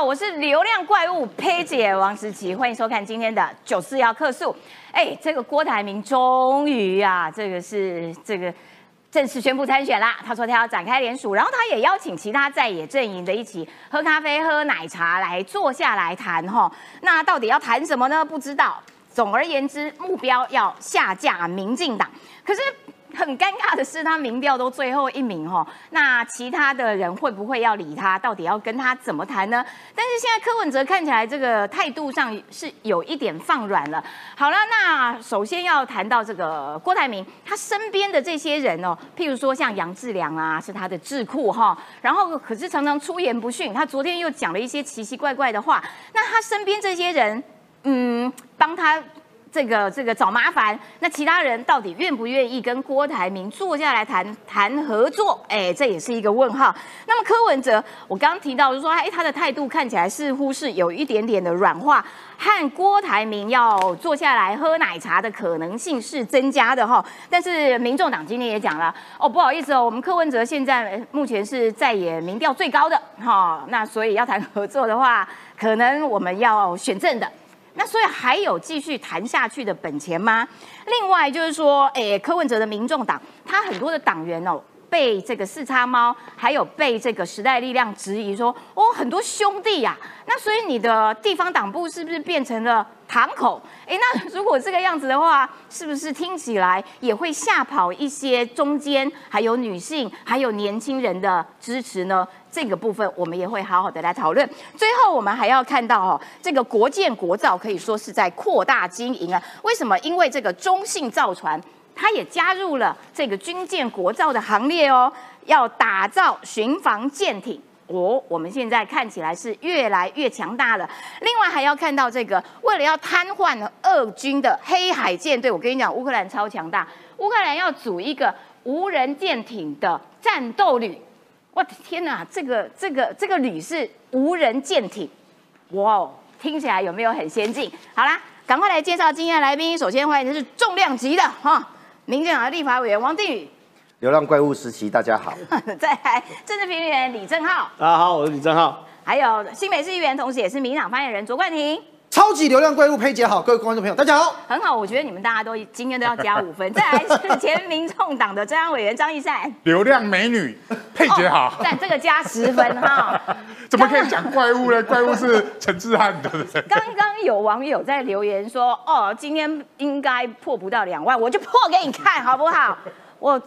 我是流量怪物佩姐王思琪，欢迎收看今天的九四幺客诉。哎，这个郭台铭终于啊，这个是这个正式宣布参选啦。他说他要展开联署，然后他也邀请其他在野阵营的一起喝咖啡、喝奶茶来坐下来谈哈。那到底要谈什么呢？不知道。总而言之，目标要下架民进党。可是。很尴尬的是，他民调都最后一名哈，那其他的人会不会要理他？到底要跟他怎么谈呢？但是现在柯文哲看起来这个态度上是有一点放软了。好了，那首先要谈到这个郭台铭，他身边的这些人哦，譬如说像杨志良啊，是他的智库哈，然后可是常常出言不逊，他昨天又讲了一些奇奇怪怪的话。那他身边这些人，嗯，帮他。这个这个找麻烦，那其他人到底愿不愿意跟郭台铭坐下来谈谈合作？哎，这也是一个问号。那么柯文哲，我刚刚提到就说，哎，他的态度看起来似乎是有一点点的软化，和郭台铭要坐下来喝奶茶的可能性是增加的哈。但是民众党今天也讲了，哦，不好意思哦，我们柯文哲现在目前是在野民调最高的哈，那所以要谈合作的话，可能我们要选正的。那所以还有继续谈下去的本钱吗？另外就是说，诶，柯文哲的民众党，他很多的党员哦，被这个四叉猫，还有被这个时代力量质疑说，哦，很多兄弟呀，那所以你的地方党部是不是变成了？堂口，哎，那如果这个样子的话，是不是听起来也会吓跑一些中间还有女性还有年轻人的支持呢？这个部分我们也会好好的来讨论。最后，我们还要看到哦，这个国建国造可以说是在扩大经营啊。为什么？因为这个中信造船，它也加入了这个军舰国造的行列哦，要打造巡防舰艇。哦，我们现在看起来是越来越强大了。另外还要看到这个，为了要瘫痪俄军的黑海舰队，我跟你讲，乌克兰超强大。乌克兰要组一个无人舰艇的战斗旅。我的天哪，这个这个这个旅是无人舰艇，哇，听起来有没有很先进？好啦，赶快来介绍今天的来宾。首先欢迎的是重量级的哈，民进党的立法委员王定宇。流浪怪物时期，大家好。再来，政治评论员李正浩。大家好，我是李正浩。还有新北市议员，同时也是民党发言人卓冠廷。超级流量怪物佩姐好，各位观众朋友大家好。很好，我觉得你们大家都今天都要加五分。再来是 前民众党的中央委员张义善。流量美女佩姐好。但这个加十分哈。怎么可以讲怪物呢？怪物是陈志汉对不对？刚刚有网友在留言说，哦，今天应该破不到两万，我就破给你看好不好？我。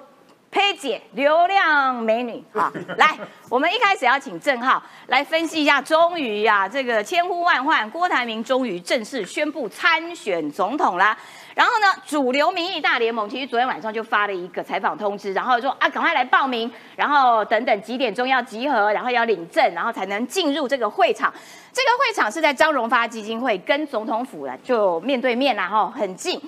佩姐，流量美女，好，来，我们一开始要请郑浩来分析一下，终于呀，这个千呼万唤，郭台铭终于正式宣布参选总统啦。然后呢，主流民意大联盟其实昨天晚上就发了一个采访通知，然后说啊，赶快来报名，然后等等几点钟要集合，然后要领证，然后才能进入这个会场。这个会场是在张荣发基金会跟总统府的就面对面啦，哈，很近，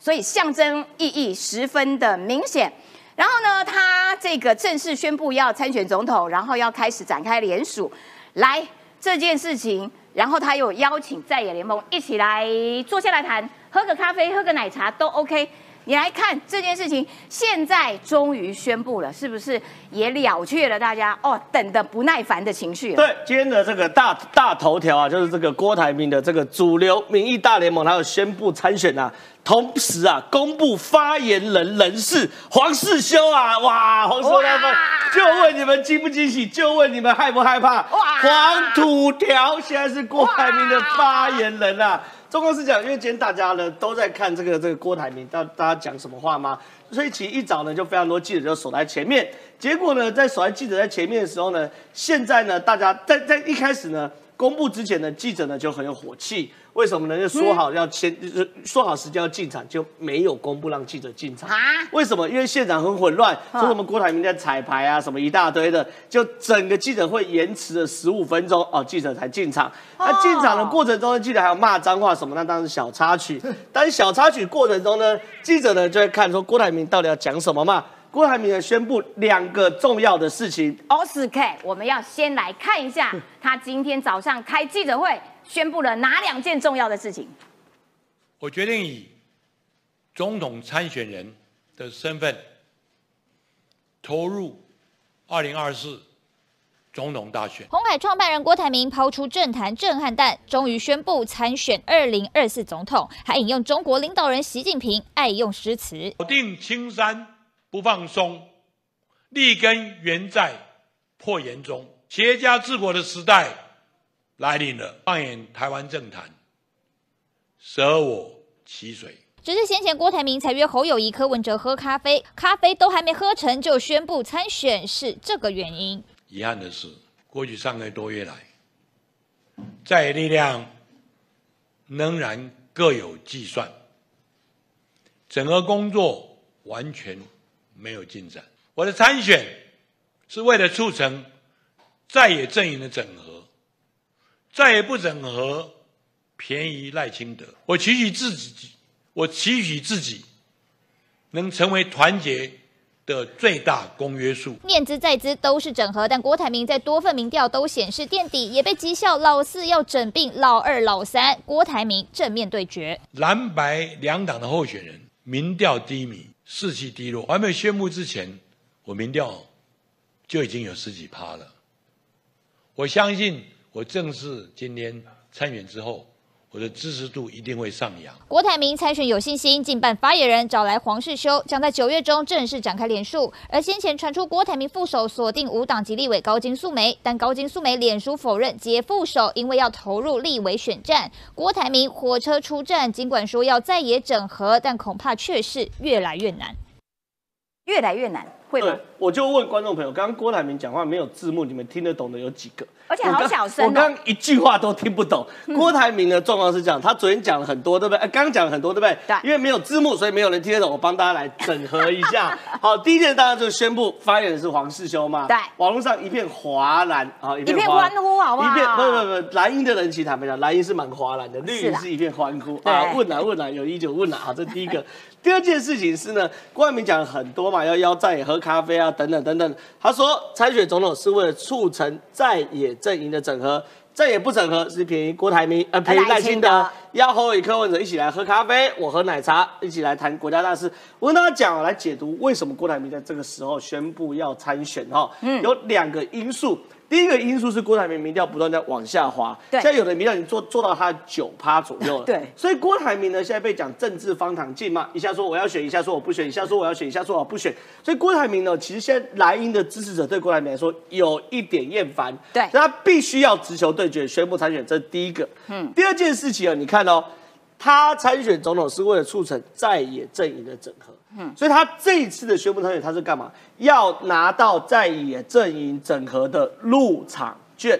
所以象征意义十分的明显。然后呢，他这个正式宣布要参选总统，然后要开始展开联署，来这件事情，然后他又邀请在野联盟一起来坐下来谈，喝个咖啡，喝个奶茶都 OK。你来看这件事情，现在终于宣布了，是不是也了却了大家哦等的不耐烦的情绪？对，今天的这个大大头条啊，就是这个郭台铭的这个主流民意大联盟，他有宣布参选啊，同时啊，公布发言人人事黄世修啊，哇，黄世修他们就问你们惊不惊喜，就问你们害不害怕？哇，黄土条现在是郭台铭的发言人啊。中国是讲，因为今天大家呢都在看这个这个郭台铭，大大家讲什么话吗？所以其实一早呢就非常多记者就守在前面，结果呢在守在记者在前面的时候呢，现在呢大家在在一开始呢公布之前呢记者呢就很有火气。为什么呢？就说好要先，就是说好时间要进场，就没有公布让记者进场。啊？为什么？因为现场很混乱，说什么郭台铭在彩排啊，什么一大堆的，就整个记者会延迟了十五分钟哦，记者才进场。那进场的过程中呢，记者还有骂脏话什么？那当然是小插曲。但是小插曲过程中呢，记者呢就会看说郭台铭到底要讲什么嘛？郭台铭呢宣布两个重要的事情。o s K，我们要先来看一下他今天早上开记者会。宣布了哪两件重要的事情？我决定以总统参选人的身份投入二零二四总统大选。红海创办人郭台铭抛出政坛震撼弹，终于宣布参选二零二四总统，还引用中国领导人习近平爱用诗词：咬定青山不放松，立根原在破岩中。企业家治国的时代来临了，放眼台湾政坛，舍我其谁？只是先前郭台铭才约侯友谊、柯文哲喝咖啡，咖啡都还没喝成就宣布参选，是这个原因。遗憾的是，过去三个多月来，在野力量仍然各有计算，整个工作完全没有进展。我的参选是为了促成在野阵营的整合，再也不整合，便宜赖清德。我期许自己，我期许自己能成为团结。的最大公约数，念兹在兹都是整合，但郭台铭在多份民调都显示垫底，也被讥笑老四要整并老二老三。郭台铭正面对决，蓝白两党的候选人民调低迷，士气低落。还没有宣布之前，我民调就已经有十几趴了。我相信，我正式今天参选之后。我的支持度一定会上扬。郭台铭参选有信心，近办发言人找来黄世修，将在九月中正式展开联署。而先前传出郭台铭副手锁定五党籍立委高金素梅，但高金素梅脸书否认接副手，因为要投入立委选战。郭台铭火车出战，尽管说要再也整合，但恐怕却是越来越难，越来越难，会吗？我就问观众朋友，刚刚郭台铭讲话没有字幕，你们听得懂的有几个？而且好小声，我刚一句话都听不懂。郭台铭的状况是这样，他昨天讲了很多，对不对？刚刚讲了很多，对不对？对。因为没有字幕，所以没有人听得懂。我帮大家来整合一下。好，第一件大家就宣布发言的是黄世修嘛。对。网络上一片哗然啊，一片欢呼，好不好？一片不不不，蓝营的人其实坦白讲，蓝营是蛮哗然的，绿营是一片欢呼 啊。问啊问啊，有一就问啊，好，这第一个。第二件事情是呢，郭台铭讲了很多嘛，要邀在野喝咖啡啊，等等等等。他说参选总统是为了促成在野阵营的整合，在野不整合是便宜郭台铭，呃，便宜赖清德，邀侯友柯文哲一起来喝咖啡，我喝奶茶，一起来谈国家大事。我跟大家讲，来解读为什么郭台铭在这个时候宣布要参选哈，嗯，有两个因素。第一个因素是郭台铭民调不断在往下滑，对，现在有的民调已经做做到他九趴左右了，对，所以郭台铭呢现在被讲政治方糖镜嘛，一下说我要选，一下说我不选，一下说我要选，一下说我不选，所以郭台铭呢，其实现在莱茵的支持者对郭台铭来说有一点厌烦，对，所以他必须要直球对决，宣布参选，这是第一个，嗯，第二件事情啊，你看哦，他参选总统是为了促成在野阵营的整合。嗯，所以他这一次的宣布参选，他是干嘛？要拿到在野阵营整合的入场券。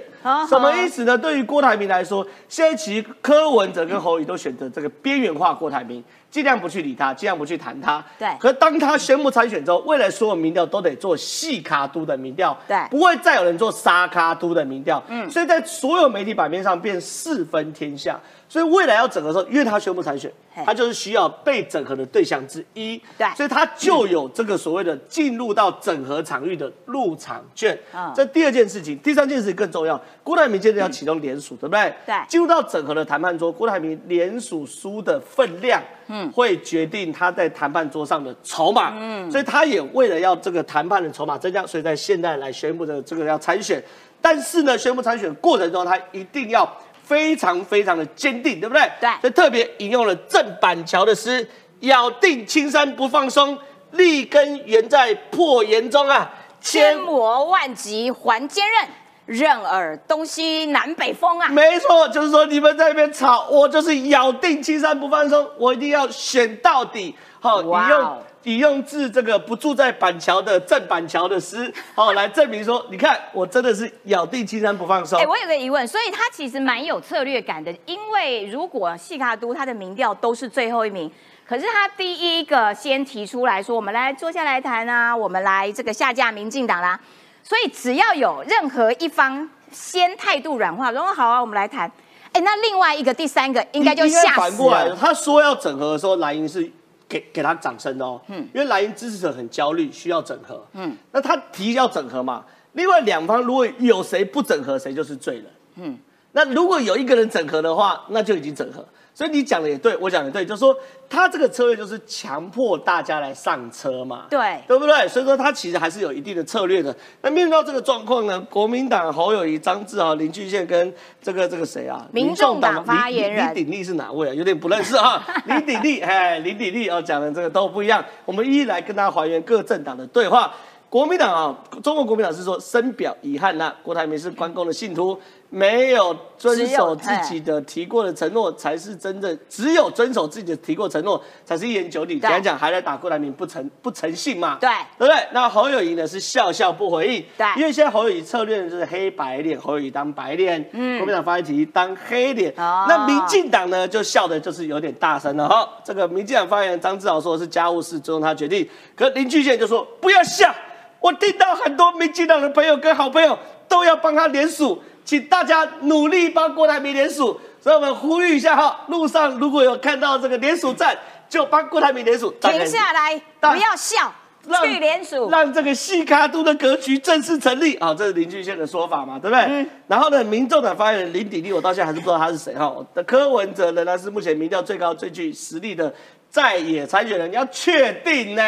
什么意思呢？对于郭台铭来说，现在其实柯文哲跟侯宇都选择这个边缘化郭台铭，尽量不去理他，尽量不去谈他。对。可当他宣布参选之后，未来所有民调都得做细卡都的民调。对。不会再有人做沙卡都的民调。嗯。所以在所有媒体版面上变四分天下。所以未来要整合的时候，因为他宣布参选，他就是需要被整合的对象之一，对，所以他就有这个所谓的进入到整合场域的入场券。啊，这第二件事情，第三件事情更重要，郭台铭接着要启动联署，对不对？对，进入到整合的谈判桌，郭台铭联署书的分量，嗯，会决定他在谈判桌上的筹码。嗯，所以他也为了要这个谈判的筹码增加，所以在现在来宣布的这个要参选，但是呢，宣布参选过程中，他一定要。非常非常的坚定，对不对？对，所以特别引用了郑板桥的诗：“咬定青山不放松，立根原在破岩中啊，千磨万击还坚韧，任尔东西南北风啊。”没错，就是说你们在那边吵，我就是咬定青山不放松，我一定要选到底。好，你用。引用自这个不住在板桥的郑板桥的诗，好来证明说，你看我真的是咬定青山不放手。哎，我有个疑问，所以他其实蛮有策略感的，因为如果细卡都他的民调都是最后一名，可是他第一个先提出来说，我们来坐下来谈啊，我们来这个下架民进党啦，所以只要有任何一方先态度软化，说好啊，我们来谈，哎，那另外一个第三个应该就吓死了。他说要整合的时候，蓝营是。给给他掌声哦，嗯，因为蓝营支持者很焦虑，需要整合，嗯，那他提要整合嘛，另外两方如果有谁不整合，谁就是罪人，嗯，那如果有一个人整合的话，那就已经整合。所以你讲的也对，我讲的对，就是说他这个策略就是强迫大家来上车嘛，对对不对？所以说他其实还是有一定的策略的。那面对到这个状况呢，国民党侯友谊、张志豪、林俊宪跟这个这个谁啊？民众党发言人林林鼎立是哪位啊？有点不认识啊。林鼎立，哎，林鼎立哦，讲的这个都不一样。我们一一来跟大家还原各政党的对话。国民党啊，中国国民党是说深表遗憾呐、郭台铭是关公的信徒，没有遵守自己的提过的承诺，才是真正只有遵守自己的提过承诺，才是一言九鼎。对。讲一讲还来打郭台铭不诚不诚信嘛？对。对不对？那侯友谊呢是笑笑不回应，对。因为现在侯友谊策略呢就是黑白脸，侯友谊当白脸，嗯，国民党发言题当黑脸，哦。那民进党呢就笑的就是有点大声了哈。这个民进党发言人张志豪说是家务事，尊重他决定，可林俊宪就说不要笑，我听到很多民进党的朋友跟好朋友都要帮他联署，请大家努力帮郭台铭联署。所以我们呼吁一下哈，路上如果有看到这个联署站，就帮郭台铭联署。停下来，不要笑，让去联署。让这个西卡都的格局正式成立啊、这是林俊宪的说法嘛，对不对？然后呢，民众党发言人林鼎立，我到现在还是不知道他是谁哈。的柯文哲仍然是目前民调最高、最具实力的在野参选人，你要确定呢？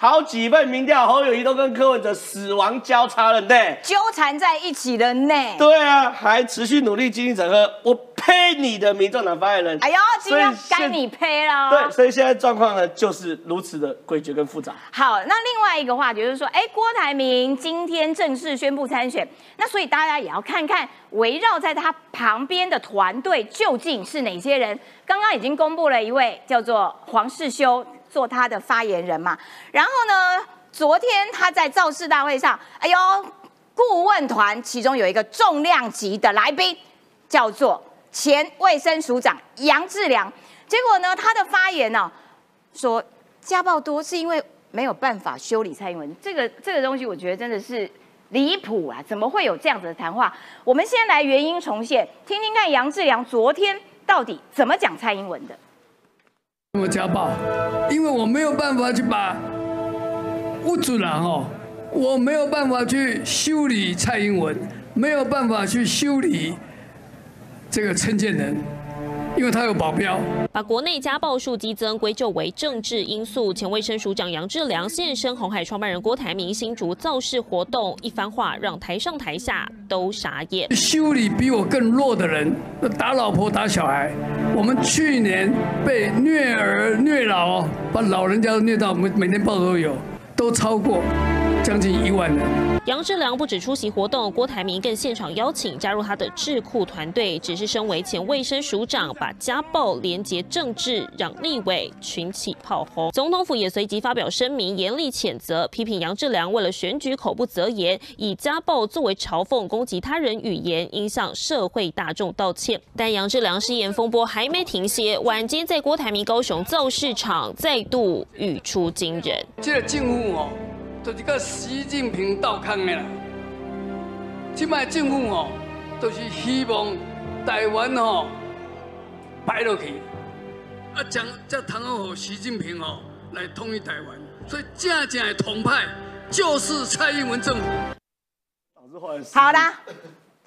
好几份民调，侯友谊都跟柯文哲死亡交叉了呢。纠缠在一起了呢。对啊，还持续努力经营整合，我呸你的民众党发言人！哎呦，今天该你呸了。对，所以现在状况呢就是如此的诡谲跟复杂。好，那另外一个话题就是说，哎，郭台铭今天正式宣布参选，那所以大家也要看看围绕在他旁边的团队究竟是哪些人。刚刚已经公布了一位叫做黄世修做他的发言人嘛，然后呢，昨天他在造势大会上，哎呦，顾问团其中有一个重量级的来宾叫做前卫生署长杨志良，结果呢，他的发言呢、说家暴多是因为没有办法修理蔡英文，这个这个东西我觉得真的是离谱啊！怎么会有这样子的谈话？我们先来原因重现，听听看杨志良昨天到底怎么讲蔡英文的。我家暴，因为我没有办法去把屋主人哦，我没有办法去修理蔡英文，没有办法去修理这个陈建仁，因为他有保镖。把国内家暴数激增归咎为政治因素，前卫生署长杨志良现身红海创办人郭台铭新竹造势活动，一番话让台上台下都傻眼。修理比我更弱的人，打老婆打小孩。我们去年被虐儿虐老，把老人家都虐到每每天报都有，都超过将近一万人。杨志良不止出席活动，郭台铭更现场邀请加入他的智库团队。只是身为前卫生署长，把家暴连结政治，让立委群起炮轰。总统府也随即发表声明，严厉谴责，批评杨志良为了选举口不择言，以家暴作为嘲讽攻击他人语言，应向社会大众道歉。但杨志良失言风波还没停歇，晚间在郭台铭高雄造市场再度语出惊人。这个政府哦，就是跟习近平斗抗的啦。即摆政府哦，都、是希望台湾哦摆落去，啊，将这通好互习近平哦来统一台湾。所以真正的统派就是蔡英文政府。好啦，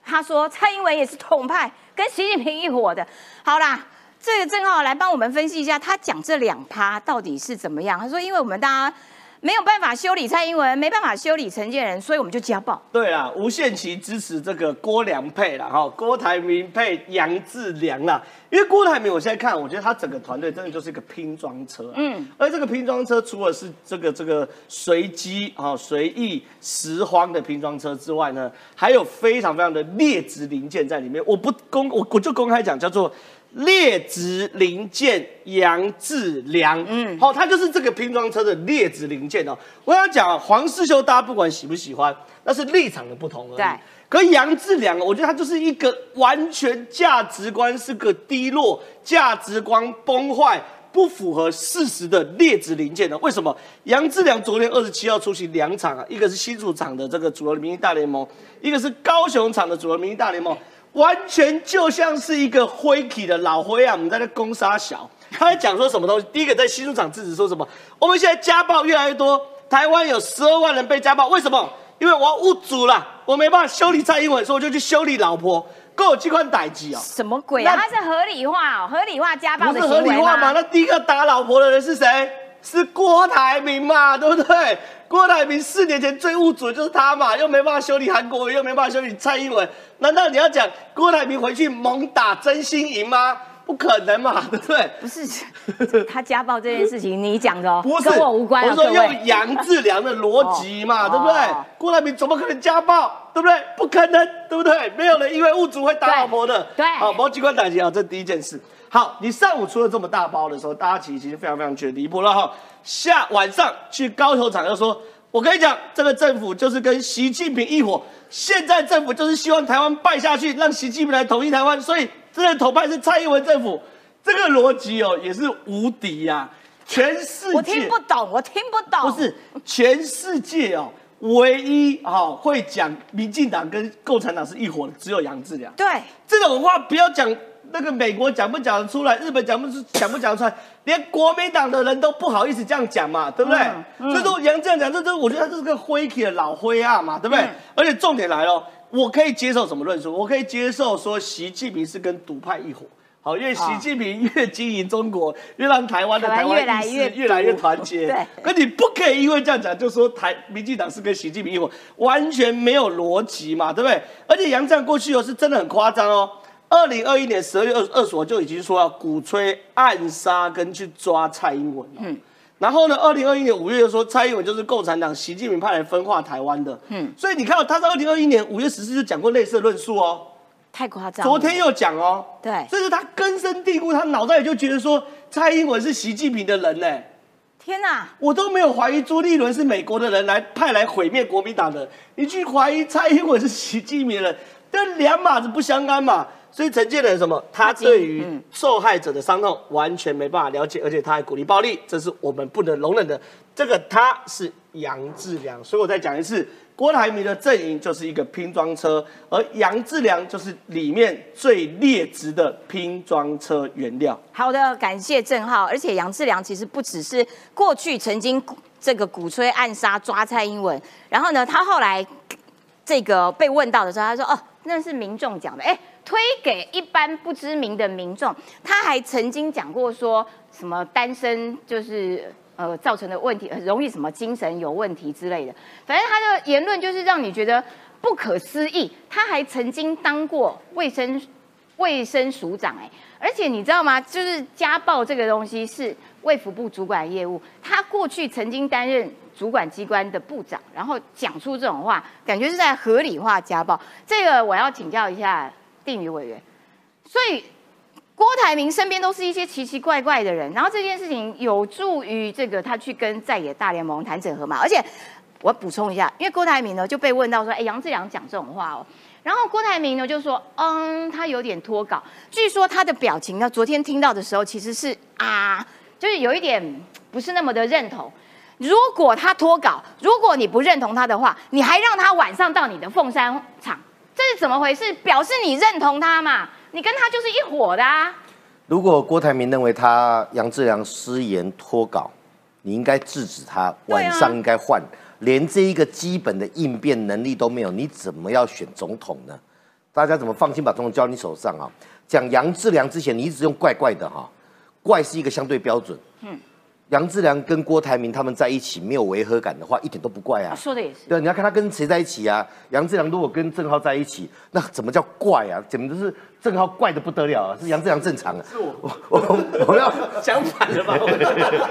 他说蔡英文也是统派，跟习近平一伙的。好啦，这个郑浩来帮我们分析一下，他讲这两趴到底是怎么样？他说，因为我们大家没有办法修理蔡英文，没办法修理陈建仁，所以我们就家暴。对啊，无限期支持这个郭良配啦，哈，郭台铭配杨志良啦。因为郭台铭，我现在看，我觉得他整个团队真的就是一个拼装车、啊，嗯，而这个拼装车除了是这个这个随机啊、随意拾荒的拼装车之外呢，还有非常非常的劣质零件在里面。我不公，我我就公开讲，叫做劣质零件杨志良，嗯，好、他就是这个拼装车的劣质零件哦。我要讲啊，黄世修，大家不管喜不喜欢，那是立场的不同而已。对可杨志良，我觉得他就是一个完全价值观是个低落、价值观崩坏、不符合事实的劣质零件呢？为什么？杨志良昨天二十七号出席两场啊，一个是新竹场的这个主流民意大联盟，一个是高雄场的主流民意大联盟，完全就像是一个灰体的老灰啊，我们在那攻杀小。他在讲说什么东西？第一个在新书场制止说什么？我们现在家暴越来越多，台湾有十二万人被家暴，为什么？因为我要误主了，我没办法修理蔡英文，所以我就去修理老婆。够有机关逮鸡哦。什么鬼啊？那他是合理化哦，合理化家暴不是合理化吗？那第一个打老婆的人是谁？是郭台铭嘛，对不对？郭台铭四年前最物主的就是他嘛，又没办法修理韩国瑜，又没办法修理蔡英文，难道你要讲郭台铭回去猛打真心赢吗？不可能嘛，对不对？不是他家暴这件事情，你讲的哦，不是跟我无关啊。我说用杨志良的逻辑嘛，哦 对不对哦？郭台铭怎么可能家暴？对不对？不可能，对不对？没有人因为物主会打老婆的。对好，毛机关打击啊，这第一件事。好，你上午出了这么大包的时候，大家其实非常非常觉得离谱了哈。下晚上去高球场又说，我跟你讲，这个政府就是跟习近平一伙，现在政府就是希望台湾败下去，让习近平来统一台湾，所以这个头派是蔡英文政府，这个逻辑哦也是无敌呀、全世界我听不懂，我听不懂。不是全世界哦，唯一哦会讲民进党跟共产党是一伙的，只有杨志良。对，这种话不要讲，那个美国讲不讲得出来，日本讲不出讲不讲得出来，连国民党的人都不好意思这样讲嘛，对不对？嗯所以说杨这样讲，这这我觉得他这是个灰体的老灰啊嘛，对不对？嗯而且重点来了，我可以接受什么论述？我可以接受说习近平是跟独派一伙。好，因为习近平越经营中国，越让台湾的台台湾湾越来越意识越来越团结。对可你不可以因为这样讲，就说台民进党是跟习近平一伙，完全没有逻辑嘛，对不对？而且杨绛过去哦是真的很夸张哦。二零二一年十二月二二十号就已经说要鼓吹暗杀跟去抓蔡英文了嗯，然后呢，二零二一年五月又说蔡英文就是共产党习近平派来分化台湾的，嗯，所以你看到他在二零二一年五月十四就讲过类似的论述哦。太夸张。昨天又讲哦，对这是他根深蒂固，他脑袋里就觉得说蔡英文是习近平的人呢。天哪，我都没有怀疑朱立伦是美国的人来派来毁灭国民党的，你去怀疑蔡英文是习近平的人，这两码子不相干嘛。所以陈建仁什么，他对于嗯受害者的伤痛完全没办法了解，而且他还鼓励暴力，这是我们不能容忍的。这个他是杨志良，所以我再讲一次，郭台铭的阵营就是一个拼装车，而杨志良就是里面最劣质的拼装车原料。好的，感谢郑浩。而且杨志良其实不只是过去曾经这个鼓吹暗杀抓蔡英文，然后呢，他后来这个被问到的时候，他说：“哦，那是民众讲的，哎，推给一般不知名的民众。”他还曾经讲过说什么单身就是。呃，造成的问题很容易什么精神有问题之类的，反正他的言论就是让你觉得不可思议。他还曾经当过卫生卫生署长哎、而且你知道吗？就是家暴这个东西是卫福部主管业务，他过去曾经担任主管机关的部长，然后讲出这种话，感觉是在合理化家暴。这个我要请教一下定宇委员。所以郭台铭身边都是一些奇奇怪怪的人，然后这件事情有助于这个他去跟在野大联盟谈整合嘛，而且。我补充一下，因为郭台铭呢就被问到说，哎，杨志良讲这种话哦，然后郭台铭呢就说，嗯，他有点脱稿。据说他的表情呢，昨天听到的时候其实是啊，就是有一点不是那么的认同。如果他脱稿，如果你不认同他的话，你还让他晚上到你的凤山场，这是怎么回事？表示你认同他嘛？你跟他就是一伙的啊。如果郭台铭认为他杨志良失言脱稿，你应该制止他，晚上应该换。连这一个基本的应变能力都没有，你怎么要选总统呢？大家怎么放心把总统交你手上啊？讲杨志良之前，你一直用怪怪的哈，怪是一个相对标准。嗯，杨志良跟郭台铭他们在一起没有违和感的话，一点都不怪啊。说的也是。对，你要看他跟谁在一起啊？杨志良如果跟郑浩在一起，那怎么叫怪啊？简直是郑浩怪的不得了啊！是杨志良正常啊？是我，我我要 相反的吧？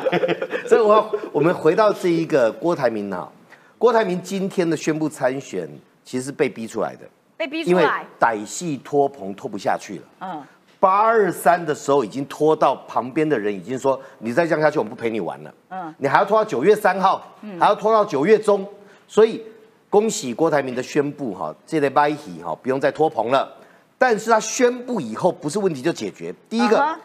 所以我要我们回到这一个郭台铭啊，郭台铭今天的宣布参选，其实是被逼出来的，被逼出因为来，歹戏拖棚拖不下去了。嗯，八二三的时候已经拖到旁边的人已经说，你再这样下去，我们不陪你玩了。嗯嗯，你还要拖到九月三号，还要拖到九月中，所以恭喜郭台铭的宣布哈，这类拜喜哈不用再拖棚了。但是他宣布以后，不是问题就解决。第一个，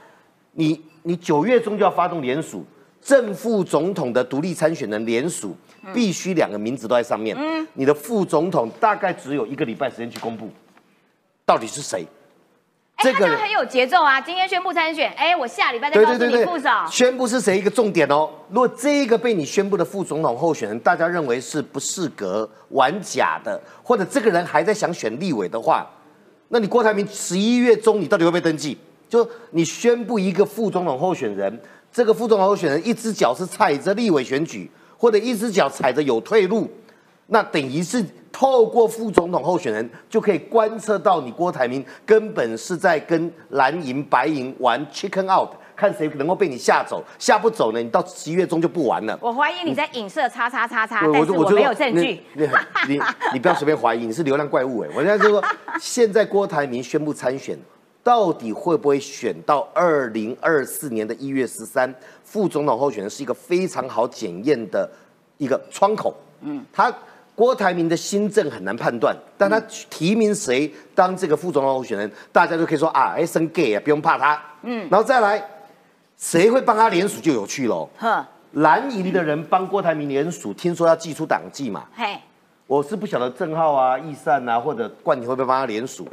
你你九月中就要发动联署，正副总统的独立参选人联署，必须两个名字都在上面。嗯，你的副总统大概只有一个礼拜时间去公布，到底是谁？哎，他这很有节奏啊！今天宣布参选，哎，我下礼拜再告诉你副手。宣布是谁一个重点哦。如果这一个被你宣布的副总统候选人，大家认为是不适格、玩假的，或者这个人还在想选立委的话，那你郭台铭十一月中你到底会不会登记？就你宣布一个副总统候选人，这个副总统候选人一只脚是踩着立委选举，或者一只脚踩着有退路，那等于是透过副总统候选人就可以观测到你郭台铭根本是在跟蓝银白银玩 chicken out，看谁能够被你吓走，吓不走呢，你到十一月中就不玩了。我怀疑你在影射叉叉叉叉，对但是我就没有证据。你你你你不要随便怀疑，你是流浪怪物哎！我现在就说，现在郭台铭宣布参选，到底会不会选到二零二四年的一月十三？副总统候选人是一个非常好检验的一个窗口。嗯，他郭台铭的新政很难判断，但他提名谁当这个副总统候选人，大家就可以说啊，哎，生 gay 啊，不用怕他。嗯，然后再来，谁会帮他联署就有趣喽。哼，蓝营的人帮郭台铭联署，听说要寄出党纪嘛？嘿，我是不晓得郑浩啊、易善啊或者冠廷会不会帮他联署。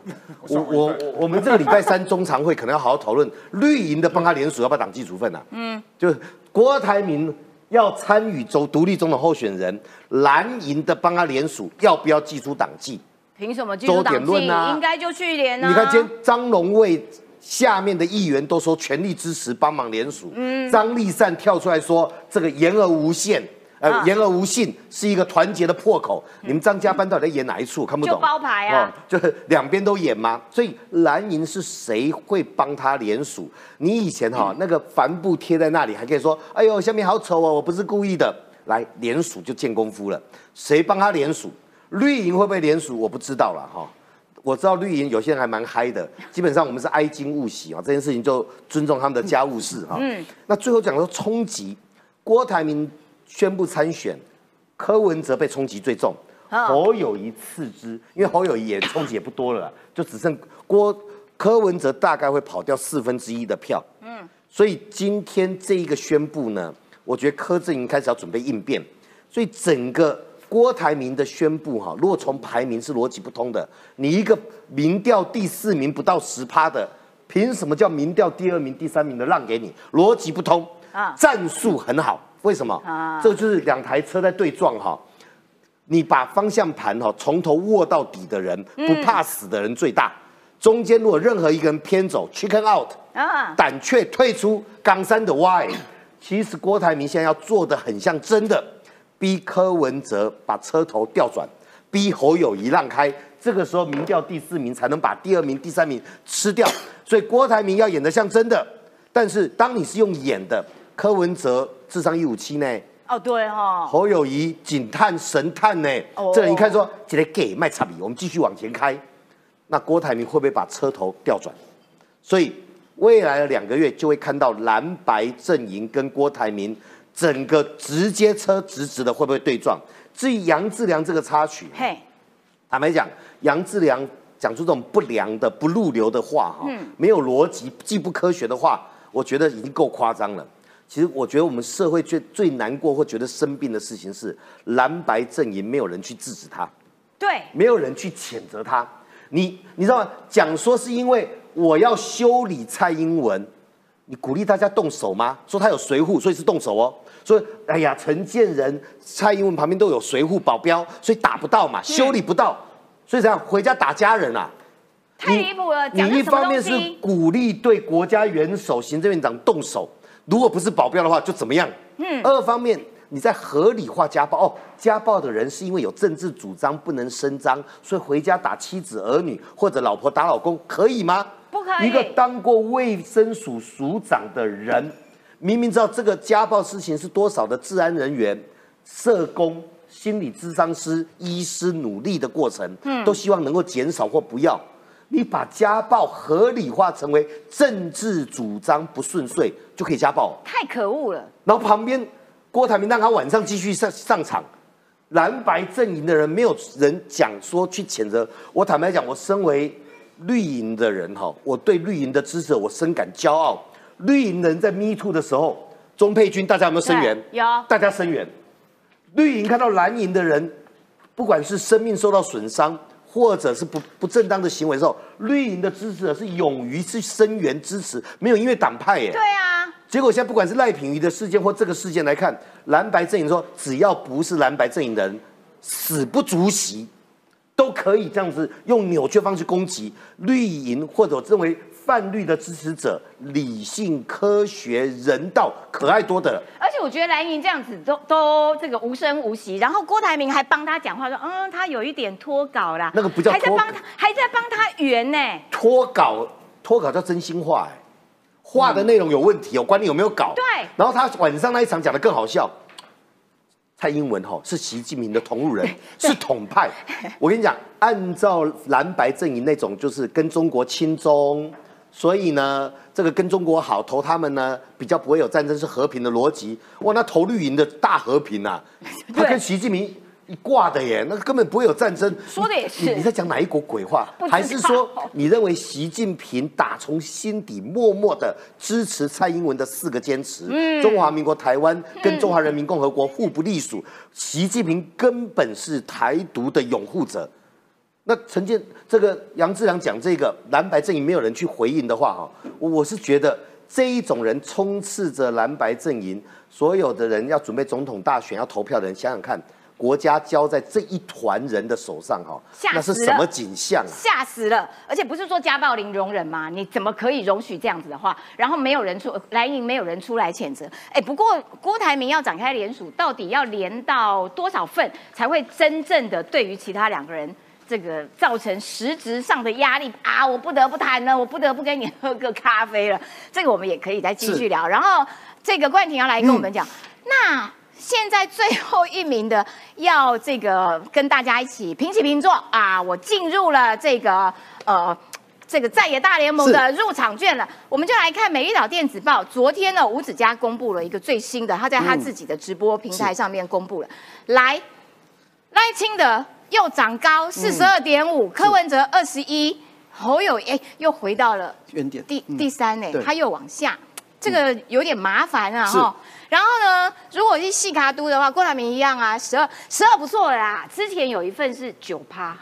我我我我们这个礼拜三中常会可能要好好讨论绿营的帮他联署要不要党纪处分啊？嗯，就是郭台铭要参与走独立中的候选人，蓝营的帮他联署要不要寄出党纪？凭什么进周点入党纪？论啊应该就去联啊。你看今天张龙卫下面的议员都说全力支持帮忙联署，嗯张立善跳出来说这个言而无信。言而无信是一个团结的破口。你们张家班到底在演哪一出？我看不懂。就包牌啊哦，就是两边都演吗？所以蓝营是谁会帮他联署？你以前哈、那个帆布贴在那里，还可以说，哎呦，下面好丑哦，我不是故意的。来联署就见功夫了，谁帮他联署？绿营会不会联署？我不知道了哈。我知道绿营有些人还蛮嗨的，基本上我们是哀矜勿喜啊，这件事情就尊重他们的家务事哈。嗯，那最后讲说冲击，郭台铭宣布参选，柯文哲被冲击最重，啊。侯友谊次之，因为侯友谊也冲击也不多了啦，就只剩郭柯文哲大概会跑掉四分之一的票。嗯，所以今天这一个宣布呢，我觉得柯阵营开始要准备应变，所以整个郭台铭的宣布哈，如果从排名是逻辑不通的，你一个民调第四名不到十趴的，凭什么叫民调第二名、第三名的让给你？逻辑不通啊。战术很好，为什么？啊这就是两台车在对撞哈。你把方向盘哈从头握到底的人，不怕死的人最大。中间如果任何一个人偏走，chicken out，啊，胆怯退出冈山的 why。其实郭台铭现在要做的很像真的，逼柯文哲把车头调转，逼侯友谊让开。这个时候民调第四名才能把第二名、第三名吃掉。所以郭台铭要演得像真的，但是当你是用演的，柯文哲智商一五七呢，哦对哈，侯友谊警探神探呢，哦这人一看说这个 gay 卖差比，我们继续往前开。那郭台铭会不会把车头调转？所以未来的两个月就会看到蓝白阵营跟郭台铭整个直接车直直的会不会对撞？至于杨志良这个插曲，嘿，坦白讲，杨志良讲出这种不良的、不入流的话，哈、没有逻辑、既不科学的话，我觉得已经够夸张了。其实，我觉得我们社会最最难过或觉得生病的事情是，蓝白阵营没有人去制止他，对，没有人去谴责他。你你知道吗？讲说是因为我要修理蔡英文，你鼓励大家动手吗？说他有随护，所以是动手哦。说哎呀，陈建仁、蔡英文旁边都有随护保镖，所以打不到嘛，修理不到，所以这样回家打家人啊。太离谱了，讲你一方面是？鼓励对国家元首、行政院长动手，如果不是保镖的话，就怎么样？嗯。二方面你在合理化家暴哦，家暴的人是因为有政治主张不能声张，所以回家打妻子儿女或者老婆打老公，可以吗？不可以一个当过卫生署署长的人，明明知道这个家暴事情是多少的治安人员、社工、心理咨商师、医师努力的过程，嗯都希望能够减少或不要。你把家暴合理化成为政治主张不顺遂就可以家暴，太可恶了，然后旁边郭台铭让他晚上继续上上场，蓝白阵营的人没有人讲说去谴责。我坦白讲，我身为绿营的人哈，我对绿营的支持我深感骄傲。绿营人在 Me Too 的时候，钟佩君大家有没有声援？有大家声援。绿营看到蓝营的人，不管是生命受到损伤，或者是不不正当的行为的时候，绿营的支持者是勇于去声援支持，没有因为党派耶。对啊，结果现在不管是赖品妤的事件或这个事件来看，蓝白阵营说只要不是蓝白阵营的人，死不足惜。都可以这样子用扭曲方式攻击绿营或者认为泛绿的支持者，理性、科学、人道、可爱多的。而且我觉得蓝营这样子都都这个无声无息，然后郭台铭还帮他讲话说，嗯，他有一点脱稿啦，那个不叫脱还在帮他还在帮他圆呢。脱稿，脱稿叫真心话、哎，话的内容有问题哦，管你有没有稿。对然后他晚上那一场讲的更好笑，蔡英文哈、是习近平的同路人，是统派。我跟你讲，按照蓝白阵营那种就是跟中国亲中，所以呢，这个跟中国好投他们呢，比较不会有战争，是和平的逻辑。哇，那投绿营的大和平啊，他跟习近平。一挂的耶，那根本不会有战争。说的也是你你在讲哪一国鬼话还是说你认为习近平打从心底默默的支持蔡英文的四个坚持？嗯中华民国台湾跟中华人民共和国互不隶属，习近平根本是台独的拥护者。那陈建这个杨志良讲这个蓝白阵营没有人去回应的话，哈，我是觉得这一种人充斥着蓝白阵营，所有的人要准备总统大选要投票的人，想想看，国家交在这一团人的手上，哈，那是什么景象啊？吓死了！而且不是说家暴零容忍吗？你怎么可以容许这样子的话？然后没有人出蓝营，没有人出来谴责。哎，不过郭台铭要展开联署，到底要连到多少份才会真正的对于其他两个人这个造成实质上的压力啊？我不得不谈呢，我不得不跟你喝个咖啡了。这个我们也可以再继续聊。然后这个冠廷要来跟我们讲，那。现在最后一名的要这个跟大家一起平起平坐啊！我进入了这个呃这个在野大联盟的入场券了。我们就来看《美丽岛电子报》，昨天呢吴子嘉公布了一个最新的，他在他自己的直播平台上面公布了。来，赖清德又长高四十二点五，柯文哲二十一，侯友哎又回到了原点。第嗯。第三呢，他又往下，这个有点麻烦啊是。哈。然后呢，如果是细卡都的话，郭台铭一样啊，十二十二不错了啦。之前有一份是九趴，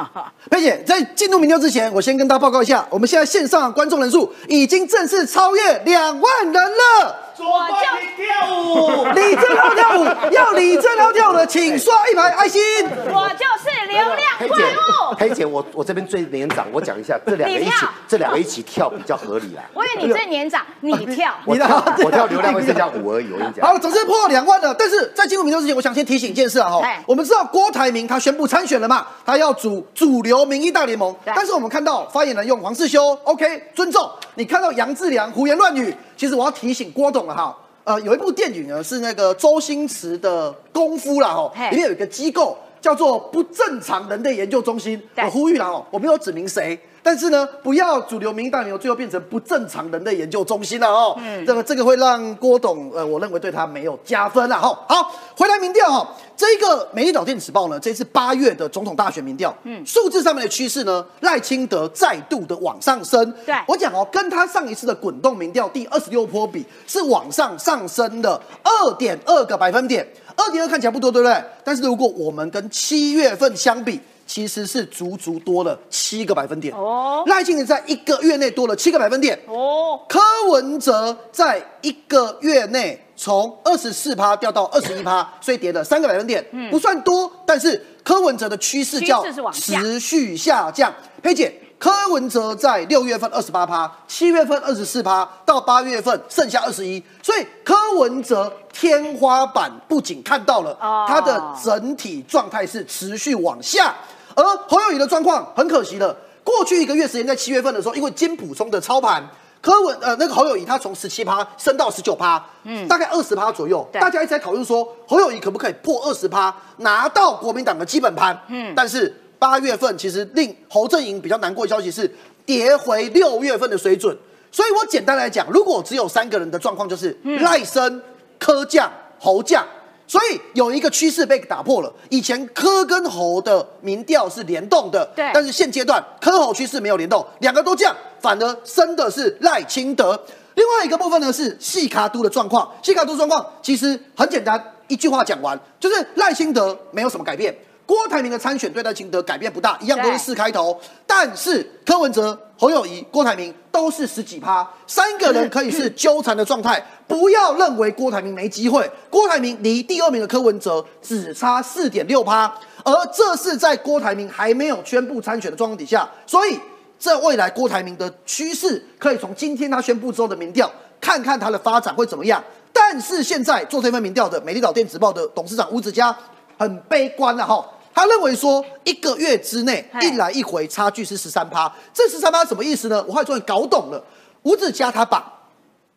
佩姐，在进入民调之前，我先跟大家报告一下，我们现在线上观众人数已经正式超越两万人了。左就跳舞，李正浩跳舞，要李正浩跳舞的，请刷一排爱心。我就是流量怪物，。黑姐，我我这边最年长，我讲一下，这两个一起，这两个一起跳比较合理啦。我以为你最年长，你跳。我你的跳我跳流量会剩下五而已，我跟你讲。好，总之破两万了。但是在进入民调之前，我想先提醒一件事啊，哈哎，我们知道郭台铭他宣布参选了嘛，他要主主流民意大联盟。但是我们看到发言人用黄世修，OK，尊重。你看到杨志良胡言乱语，其实我要提醒郭董了哈。呃，有一部电影呢是那个周星驰的《功夫》啦，哈，里面有一个机构叫做不正常人类研究中心。我呼吁了哦，我没有指明谁，但是呢，不要主流民意大牛最后变成不正常人类研究中心了哦。嗯，这个这个会让郭董，呃，我认为对他没有加分了哈。好，回来民调哈，这个美丽岛电子报呢，这次八月的总统大选民调，嗯，数字上面的趋势呢，赖清德再度的往上升。对我讲哦，跟他上一次的滚动民调第二十六波比，是往上上升了二点二个百分点。二点二看起来不多，对不对？但是如果我们跟七月份相比，其实是足足多了七个百分点。哦赖清德在一个月内多了七个百分点。哦，柯文哲在一个月内从二十四趴掉到二十一趴，所以跌了三个百分点，不算多，但是柯文哲的趋势叫持续下降。佩姐，柯文哲在六月份二十八趴，七月份二十四趴，到八月份剩下二十一，所以柯文哲天花板不仅看到了，哦。他的整体状态是持续往下，而侯友宜的状况很可惜了，过去一个月时间在七月份的时候，因为金普松的操盘。柯文呃那个侯友谊他从十七趴升到十九趴，嗯，大概二十趴左右，大家一直在讨论说侯友谊可不可以破二十趴，拿到国民党的基本盘，嗯，但是八月份其实令侯阵营比较难过的消息是跌回六月份的水准，所以我简单来讲，如果只有三个人的状况就是赖生、柯降、侯降。所以有一个趋势被打破了。以前柯跟侯的民调是联动的，对但是现阶段柯侯趋势没有联动，两个都降，反而升的是赖清德。另外一个部分呢是细卡都的状况，细卡都状况其实很简单，一句话讲完，就是赖清德没有什么改变。郭台铭的参选对赖清德改变不大，一样都是四开头，但是柯文哲侯友谊、郭台铭都是十几趴，三个人可以是纠缠的状态。不要认为郭台铭没机会，郭台铭离第二名的柯文哲只差四点六趴，而这是在郭台铭还没有宣布参选的状况底下，所以这未来郭台铭的趋势可以从今天他宣布之后的民调看看他的发展会怎么样。但是现在做这份民调的美丽岛电子报的董事长吴子嘉很悲观了哈。他认为说，一个月之内一来一回差距是十三趴，这十三趴什么意思呢？我后来终于搞懂了。吴志佳他把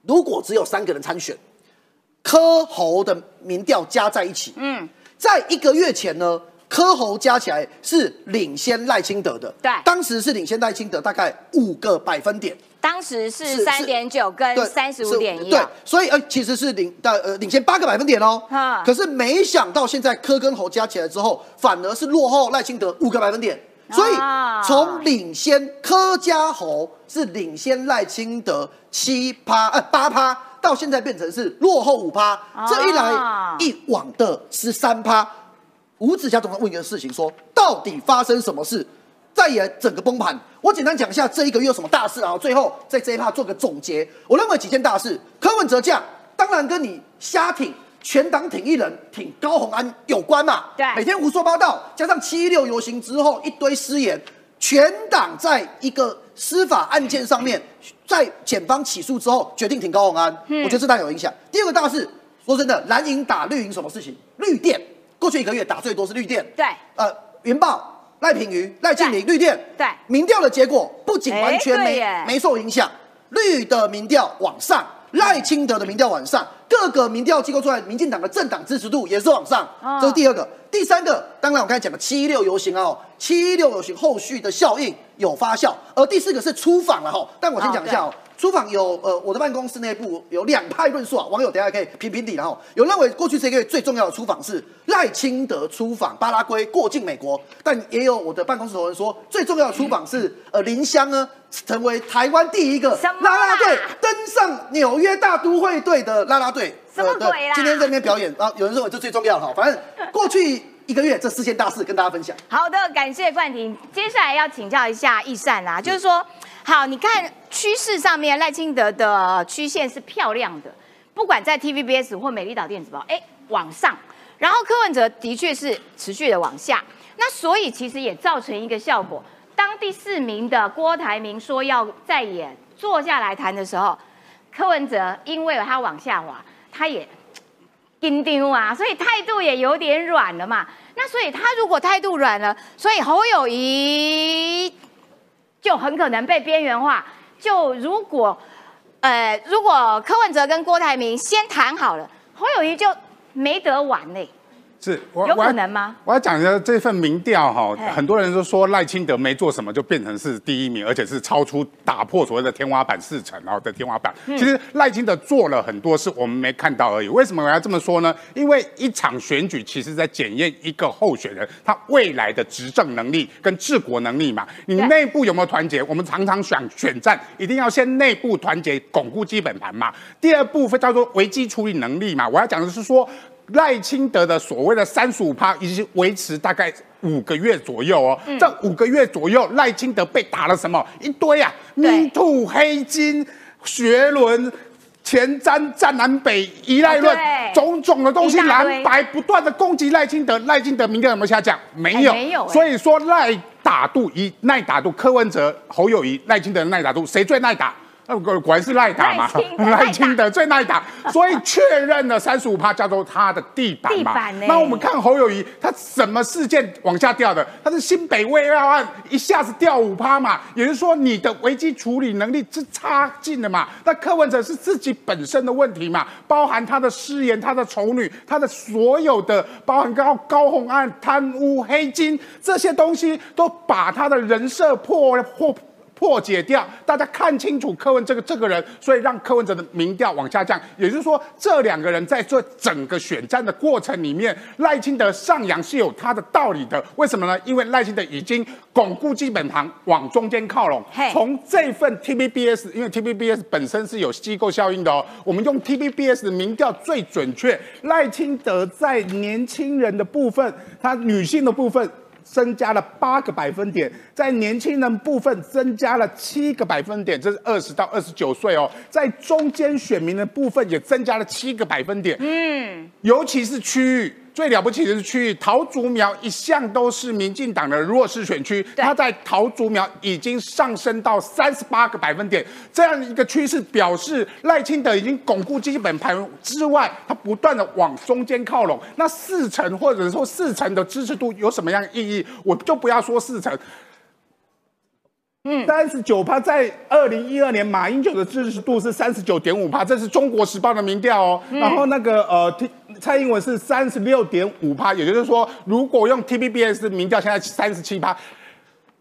如果只有三个人参选，柯侯的民调加在一起，嗯，在一个月前呢，柯侯加起来是领先赖清德的，对，当时是领先赖清德大概五个百分点。当时是三点九跟三十五点一，对，所以呃其实是领的呃领先八个百分点哦，可是没想到现在柯跟侯加起来之后，反而是落后赖清德五个百分点，所以从领先柯加侯是领先赖清德七趴呃八趴，到现在变成是落后五趴，这一来一往的十三趴，吴子嘉总要问一个事情，说到底发生什么事？再也整个崩盘。我简单讲一下这一个月有什么大事啊？最后在这一趴做个总结。我认为几件大事，柯文哲降，当然跟你瞎挺全党挺一人挺高鸿安有关嘛。对，每天胡说八道，加上七一六游行之后一堆失言，全党在一个司法案件上面，在检方起诉之后决定挺高鸿安，我觉得这大有影响。第二个大事，说真的，蓝营打绿营什么事情？绿电过去一个月打最多是绿电。对，呃，云豹。赖品瑜、赖静玲、绿电，对民调的结果不仅完全没没受影响，绿的民调往上，赖清德的民调往上，各个民调机构出来，民进党的政党支持度也是往上，这是第二个。第三个，当然我刚才讲的七一六游行啊，七一六游行后续的效应有发酵，而第四个是出访了哈，但我先讲一下哦。出访有呃，我的办公室内部有两派论述啊，网友等下可以评评理。然后有认为过去这个月最重要的出访是赖清德出访巴拉圭过境美国，但也有我的办公室同仁说最重要的出访是呃林香呢成为台湾第一个拉拉队登上纽约大都会队的拉拉队。什么鬼啦？今天在那边表演啊，有人认为这最重要哈。反正过去一个月这四件大事跟大家分享。好的，感谢冠廷。接下来要请教一下易善啊，就是说。好，你看趋势上面，赖清德的曲线是漂亮的，不管在 TVBS 或美丽岛电子报，哎，往上，然后柯文哲的确是持续的往下，那所以其实也造成一个效果，当第四名的郭台铭说要再演坐下来谈的时候，柯文哲因为他往下滑，他也钉钉啊，所以态度也有点软了嘛，那所以他如果态度软了，所以侯友谊。就很可能被边缘化。就如果，呃，如果柯文哲跟郭台铭先谈好了，侯友谊就没得玩嘞。是，有可能吗？我要讲一下这份民调哈，很多人都说赖清德没做什么就变成是第一名，而且是超出打破所谓的天花板四成然后的天花板。其实赖清德做了很多事，我们没看到而已。为什么我要这么说呢？因为一场选举其实在检验一个候选人他未来的执政能力跟治国能力嘛。你内部有没有团结？我们常常想选战，一定要先内部团结，巩固基本盘嘛。第二部分叫做危机处理能力嘛。我要讲的是说。赖清德的所谓的三十五趴，已经维持大概五个月左右哦。这五个月左右，赖清德被打了什么一堆啊？迷兔、黑金、学伦、前瞻、战南北、依赖论，种种的东西，蓝白不断的攻击赖清德。赖清德明天有没有下降？没有，没有。所以说赖打度一耐打度，柯文哲、侯友谊、赖清德的耐打度，谁最耐打？那果果然是赖打嘛，赖清德最耐打，所以确认了三十五趴叫做他的地板嘛。那我们看侯友谊，他什么事件往下掉的？他是新北卫要案一下子掉五趴嘛，也就是说你的危机处理能力是差劲的嘛。那柯文哲是自己本身的问题嘛，包含他的誓言、他的丑女、他的所有的，包含高高红案、贪污、黑金这些东西，都把他的人设破破。破解掉，大家看清楚柯文这个这个人，所以让柯文哲的民调往下降。也就是说，这两个人在这整个选战的过程里面，赖清德上扬是有他的道理的。为什么呢？因为赖清德已经巩固基本盘，往中间靠拢。从这份 TBBS，因为 TBBS 本身是有机构效应的哦，我们用 TBBS 的民调最准确。赖清德在年轻人的部分，他女性的部分。增加了八个百分点，在年轻人部分增加了七个百分点，这是二十到二十九岁哦，在中间选民的部分也增加了七个百分点。嗯，尤其是区域。最了不起的是区域桃竹苗一向都是民进党的弱势选区，它在桃竹苗已经上升到三十八个百分点，这样一个趋势表示赖清德已经巩固基本盘之外，他不断的往中间靠拢。那四成或者说四成的支持度有什么样意义？我就不要说四成。三十九趴，在二零一二年马英九的支持度是三十九点五趴，这是中国时报的民调哦。然后那个呃，蔡英文是三十六点五趴，也就是说，如果用 T B B S 民调，现在三十七趴。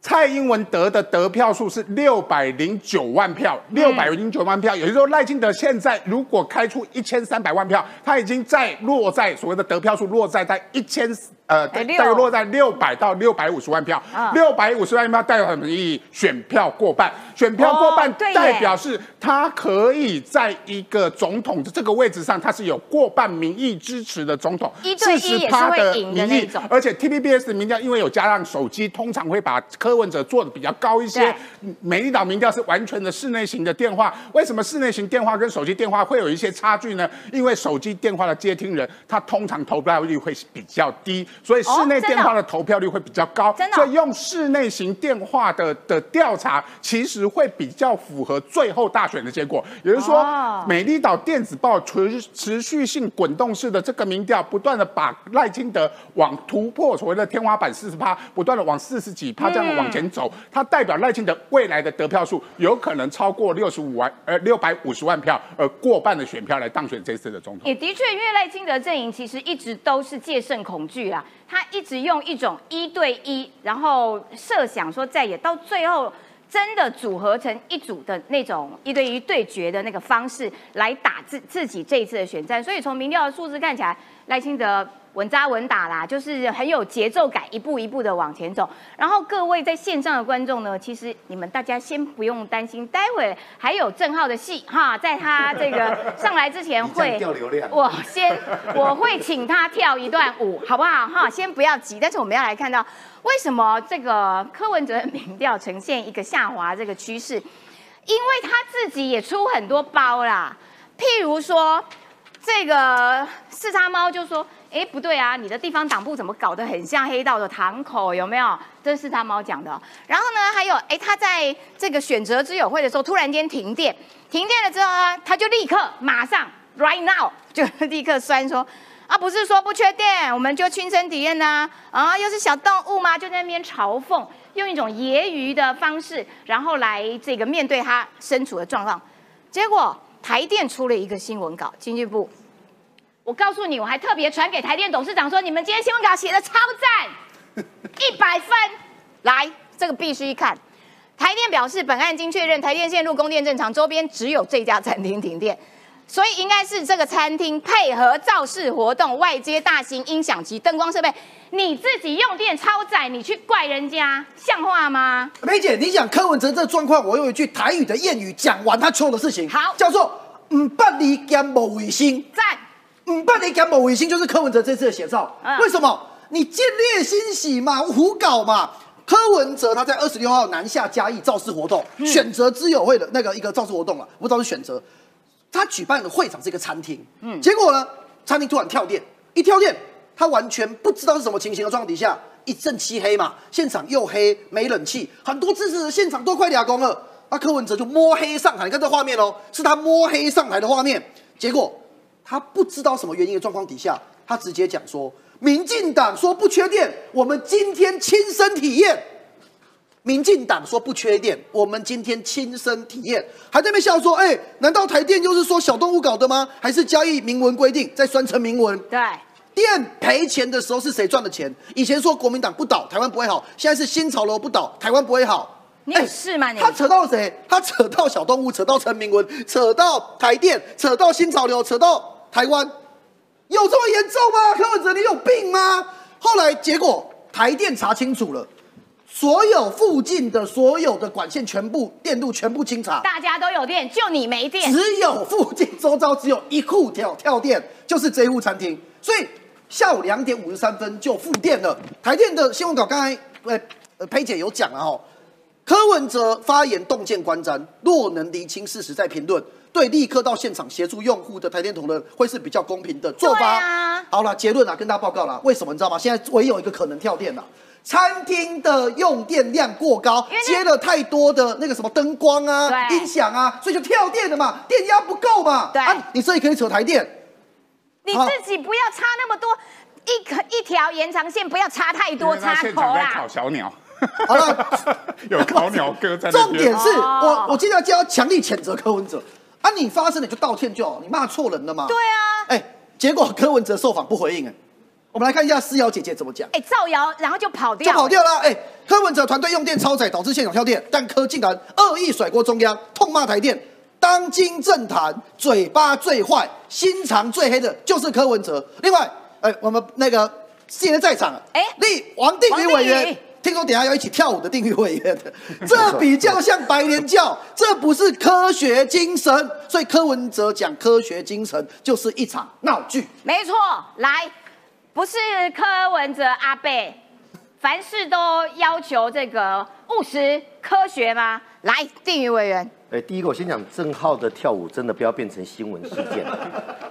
蔡英文得的得票数是六百零九万票，六百零九万票，也就是说赖清德现在如果开出一千三百万票，他已经在落在所谓的得票数落在在一千。呃，大概落在六百到六百五十万票，六百五十万票代表什么意义？选票过半，选票过半代表是他可以在一个总统的这个位置上，他是有过半民意支持的总统，四十趴的民意。而且 T V B S 民调因为有加上手机，通常会把柯文哲做的比较高一些。美丽岛民调是完全的室内型的电话，为什么室内型电话跟手机电话会有一些差距呢？因为手机电话的接听人，他通常投票率会比较低。所以室内电话的投票率会比较高，所以用室内型电话的的调查，其实会比较符合最后大选的结果。也就是说，美丽岛电子报持持续性滚动式的这个民调，不断的把赖清德往突破所谓的天花板四十趴，不断的往四十几趴这样往前走，它代表赖清德未来的得票数有可能超过六十五万呃六百五十万票，而过半的选票来当选这次的总统。也的确，因为赖清德阵营其实一直都是戒慎恐惧啦。他一直用一种一对一，然后设想说再也到最后真的组合成一组的那种一对一对决的那个方式来打自自己这一次的选战，所以从民调的数字看起来，赖清德。稳扎稳打啦，就是很有节奏感，一步一步的往前走。然后各位在线上的观众呢，其实你们大家先不用担心，待会还有郑浩的戏哈，在他这个上来之前会 掉流量。我先我会请他跳一段舞，好不好哈？先不要急，但是我们要来看到为什么这个柯文哲的民调呈现一个下滑这个趋势，因为他自己也出很多包啦，譬如说这个四叉猫就说。哎，不对啊！你的地方党部怎么搞得很像黑道的堂口？有没有？这是他猫讲的。然后呢，还有，哎，他在这个选择之友会的时候，突然间停电，停电了之后呢，他就立刻马上 right now 就立刻酸说，啊，不是说不缺电，我们就亲身体验呐，啊，又是小动物吗？就在那边嘲讽，用一种揶揄的方式，然后来这个面对他身处的状况。结果台电出了一个新闻稿，经济部。我告诉你，我还特别传给台电董事长说，你们今天新闻稿写的超赞，一百分。来，这个必须看。台电表示，本案经确认，台电线路供电正常，周边只有这家餐厅停电，所以应该是这个餐厅配合造势活动，外接大型音响及灯光设备。你自己用电超载，你去怪人家，像话吗？梅姐，你讲柯文哲这状况，我用一句台语的谚语，讲完他错的事情，好，叫做“唔不离兼无卫星”。赞。嗯，办理感冒卫星就是柯文哲这次的写照。为什么？你见猎欣喜嘛，胡搞嘛。柯文哲他在二十六号南下嘉义造势活动，选择之友会的那个一个造势活动啊，不知道是选择。他举办的会场是一个餐厅，嗯，结果呢，餐厅突然跳电，一跳电，他完全不知道是什么情形的状况底下，一阵漆黑嘛，现场又黑，没冷气，很多支持者现场都快俩光了。那柯文哲就摸黑上台，你看这画面哦，是他摸黑上台的画面，结果。他不知道什么原因的状况底下，他直接讲说：“民进党说不缺电，我们今天亲身体验。”民进党说不缺电，我们今天亲身体验，还在那边笑说：“哎，难道台电又是说小动物搞的吗？还是交易明文规定在酸成明文？”对，电赔钱的时候是谁赚的钱？以前说国民党不倒台湾不会好，现在是新潮流不倒台湾不会好。你是吗？你他扯到谁？他扯到小动物，扯到陈明文，扯到台电，扯到新潮流，扯到。台湾有这么严重吗？柯文哲，你有病吗？后来结果台电查清楚了，所有附近的所有的管线全部电路全部清查，大家都有电，就你没电。只有附近周遭只有一户跳跳电，就是这户餐厅。所以下午两点五十三分就复电了。台电的新闻稿刚才呃呃裴姐有讲了哦，柯文哲发言洞见观瞻，若能厘清事实再评论，对立刻到现场协助用户的台电同仁会是比较公平的做法。啊好了，结论啊，跟大家报告了，为什么你知道吗？现在唯有一个可能跳电了。餐厅的用电量过高接了太多的那个什么灯光啊、音响啊，所以就跳电了嘛，电压不够嘛。对啊，你这里可以扯台电，你自己不要插那么多，一可一条延长线不要插太多插头现场在烤。小鸟，好了。有烤鸟哥在。重点是哦我我今天要叫强力谴责柯文哲啊！你发生了你就道歉就好，你骂错人了嘛？对啊，哎，结果柯文哲受访不回应哎，我们来看一下思瑶姐姐怎么讲。哎，造谣然后就跑掉就，跑掉了。哎、柯文哲团队用电超载，导致现场跳电，但柯竟然恶意甩锅中央，痛骂台电。当今政坛嘴巴最坏、心肠最黑的就是柯文哲。另外，哎、我们那个现在在场，哎哎，立王定宇委员。听说等下要一起跳舞的定宇委员，这比较像白莲教，这不是科学精神。所以柯文哲讲科学精神就是一场闹剧。没错，来，不是柯文哲阿贝，凡事都要求这个务实科学吗？来，定宇委员，哎，第一个我先讲郑浩的跳舞，真的不要变成新闻事件。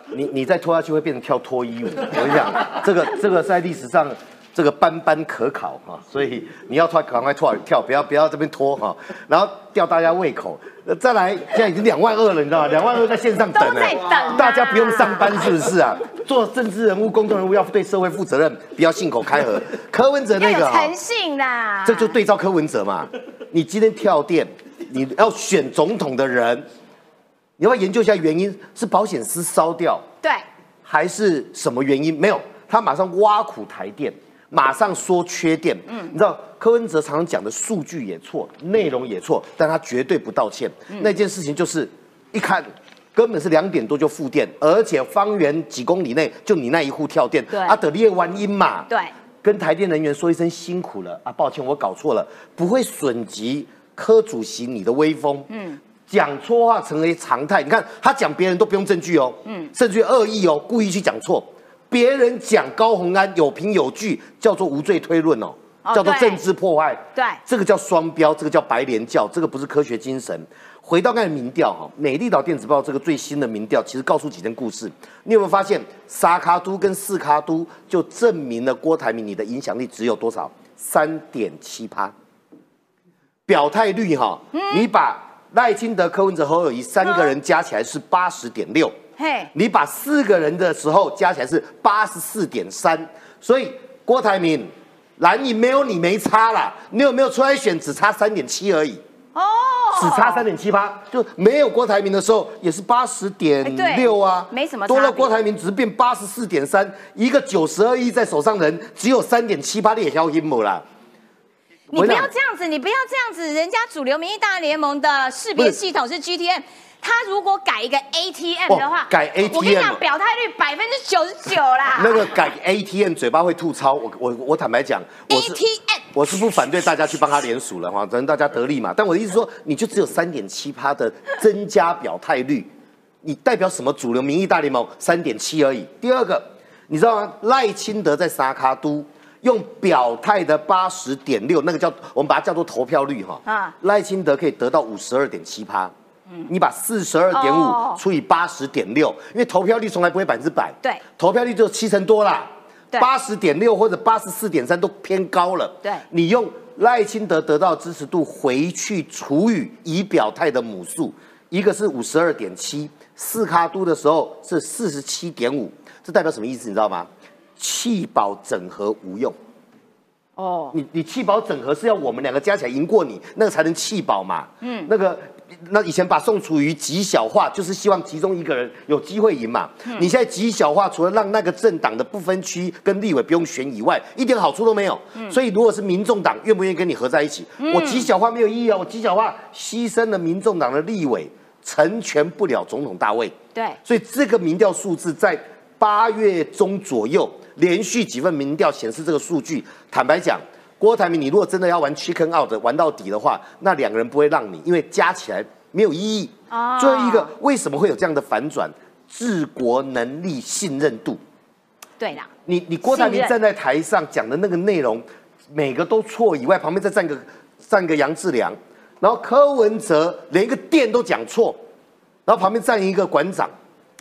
你你再拖下去会变成跳脱衣舞。我跟你讲，这个这个在历史上这个斑斑可考哈，所以你要拖赶快拖跳，不要不要这边拖哈，然后吊大家胃口。呃再来，现在已经两万二了，你知道吗？两万二在线上等都在等啊大家不用上班是不是啊？做政治人物、公众人物要对社会负责任，不要信口开河。柯文哲要那个诚信啦。这就对照柯文哲嘛。你今天跳电，你要选总统的人，你要不要研究一下原因？是保险丝烧掉，对，还是什么原因？没有，他马上挖苦台电，马上说缺电。嗯，你知道柯文哲常常讲的数据也错，内容也错，但他绝对不道歉。那件事情就是一看。根本是两点多就复电，而且方圆几公里内就你那一户跳电，对啊，得列完音嘛，对，跟台电人员说一声辛苦了啊，抱歉我搞错了，不会损及柯主席你的威风。嗯，讲错话成为常态。你看他讲别人都不用证据哦，嗯，甚至于恶意哦，故意去讲错。别人讲高鸿安有凭有据，叫做无罪推论哦，叫做政治破坏。对这个叫双标，这个叫白莲教，这个不是科学精神。回到刚才民调哈，美丽岛电子报这个最新的民调，其实告诉几件故事。你有没有发现，沙卡都跟四卡都就证明了郭台铭你的影响力只有多少？三点七趴。表态率哈，你把赖清德、柯文哲、侯友谊三个人加起来是八十点六。嘿，你把四个人的时候加起来是八十四点三，所以郭台铭蓝营没有你没差啦，你有没有出来选只差三点七而已，哦，只差三点七八，就没有郭台铭的时候也是八十点六啊。没什么多了郭台铭只是变八十四点三，一个九十二亿在手上的人只有三点七八，你也消阴谋啦。你不要这样子，你不要这样子，人家主流民意大联盟的识别系统是 GTM。他如果改一个 ATM 的话，哦改我跟你 ATM 讲，表态率百分之九十九啦。那个改 ATM 嘴巴会吐槽，我我我坦白讲，我是 ATM 我是不反对大家去帮他联署了哈，反正大家得利嘛。但我的意思说，你就只有三点七趴的增加表态率，你代表什么主流民意大联盟三点七而已。第二个，你知道吗？赖清德在沙卡都用表态的八十点六，那个叫我们把它叫做投票率哈。啊赖清德可以得到五十二点七趴。你把四十二点哦五除以八十点六，因为投票率从来不会百分之百，对投票率只有七成多啦，对八十点六或者八十四点三都偏高了。对你用赖清德得到支持度回去除以已表态的母数，一个是五十二点七，四卡都的时候是四十七点五，这代表什么意思？你知道吗？弃保整合无用。哦，你你弃保整合是要我们两个加起来赢过你，那个才能弃保嘛。嗯，那个那以前把宋楚瑜极小化，就是希望其中一个人有机会赢嘛。你现在极小化，除了让那个政党的不分区跟立委不用选以外，一点好处都没有。所以如果是民众党愿不愿意跟你合在一起，我极小化没有意义哦，我极小化牺牲了民众党的立委，成全不了总统大位。对，所以这个民调数字在八月中左右，连续几份民调显示这个数据。坦白讲，郭台铭，你如果真的要玩 chicken out 玩到底的话，那两个人不会让你，因为加起来没有意义。哦最后一个，为什么会有这样的反转？治国能力、信任度。对啦，你你郭台铭站在台上讲的那个内容，每个都错以外，旁边再站个站个杨志良，然后柯文哲连一个店都讲错，然后旁边站一个馆长，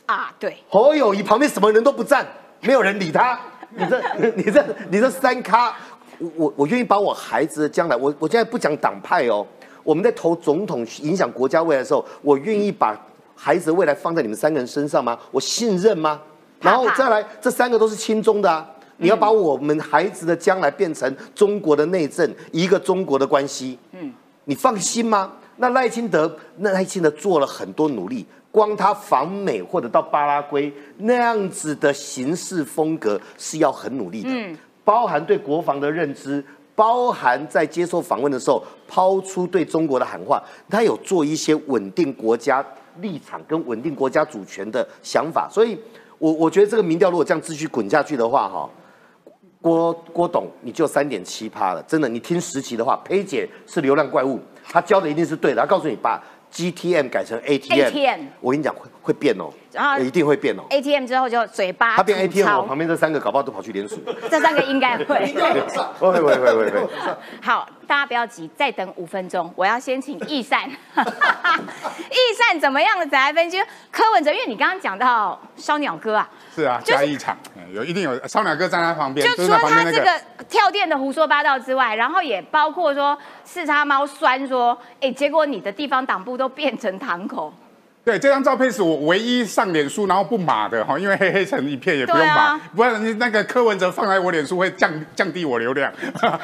啊，对，侯友谊旁边什么人都不站，没有人理他。你这 你这你这三咖，我我我愿意把我孩子的将来，我我现在不讲党派哦，我们在投总统影响国家未来的时候，我愿意把孩子的未来放在你们三个人身上吗？我信任吗？然后再来，这三个都是亲中的啊。你要把我们孩子的将来变成中国的内政，一个中国的关系，嗯，你放心吗？那赖清德，那赖清德做了很多努力，光他访美或者到巴拉圭那样子的行事风格是要很努力的，嗯，包含对国防的认知，包含在接受访问的时候抛出对中国的喊话，他有做一些稳定国家立场跟稳定国家主权的想法，所以我我觉得这个民调如果这样继续滚下去的话，哈。郭郭董，你就三点七趴了，真的，你听十期的话，裴姐是流量怪物，她教的一定是对的。她告诉你把 GTM 改成 ATM，, ATM 我跟你讲会会变哦，然后一定会变哦。ATM 之后就嘴巴他变 ATM，槽我旁边这三个搞不好都跑去联署。这三个应该会。会会会会会。好，大家不要急，再等五分钟，我要先请易善。易善怎么样的？再来分析柯文哲，因为你刚刚讲到烧鸟哥啊，是啊，就是加一场，嗯有一定有烧鸟哥站在旁边，就除了就是在旁边那个。他这个跳电的胡说八道之外，然后也包括说四叉猫酸说，哎，结果你的地方党部都变成堂口，对，这张照片是我唯一上脸书然后不码的哈，因为黑黑成一片也不用码，啊不然你那个柯文哲放在我脸书会降降低我流量，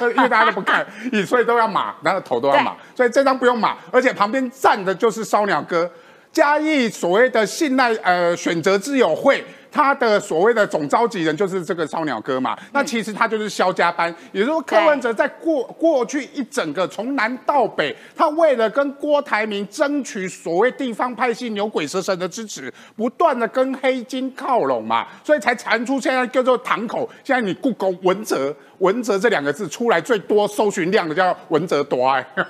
因为大家都不看，所以都要码，然后头都要码，所以这张不用码，而且旁边站的就是烧鸟哥，嘉义所谓的信赖呃选择之友会。他的所谓的总召集人就是这个烧鸟哥嘛，那其实他就是肖家班，也就是说柯文哲在过过去一整个从南到北，他为了跟郭台铭争取所谓地方派系牛鬼蛇神的支持，不断的跟黑金靠拢嘛，所以才传出现在叫做堂口。现在你故宫文哲文哲这两个字出来最多搜寻量的叫文哲多哎，然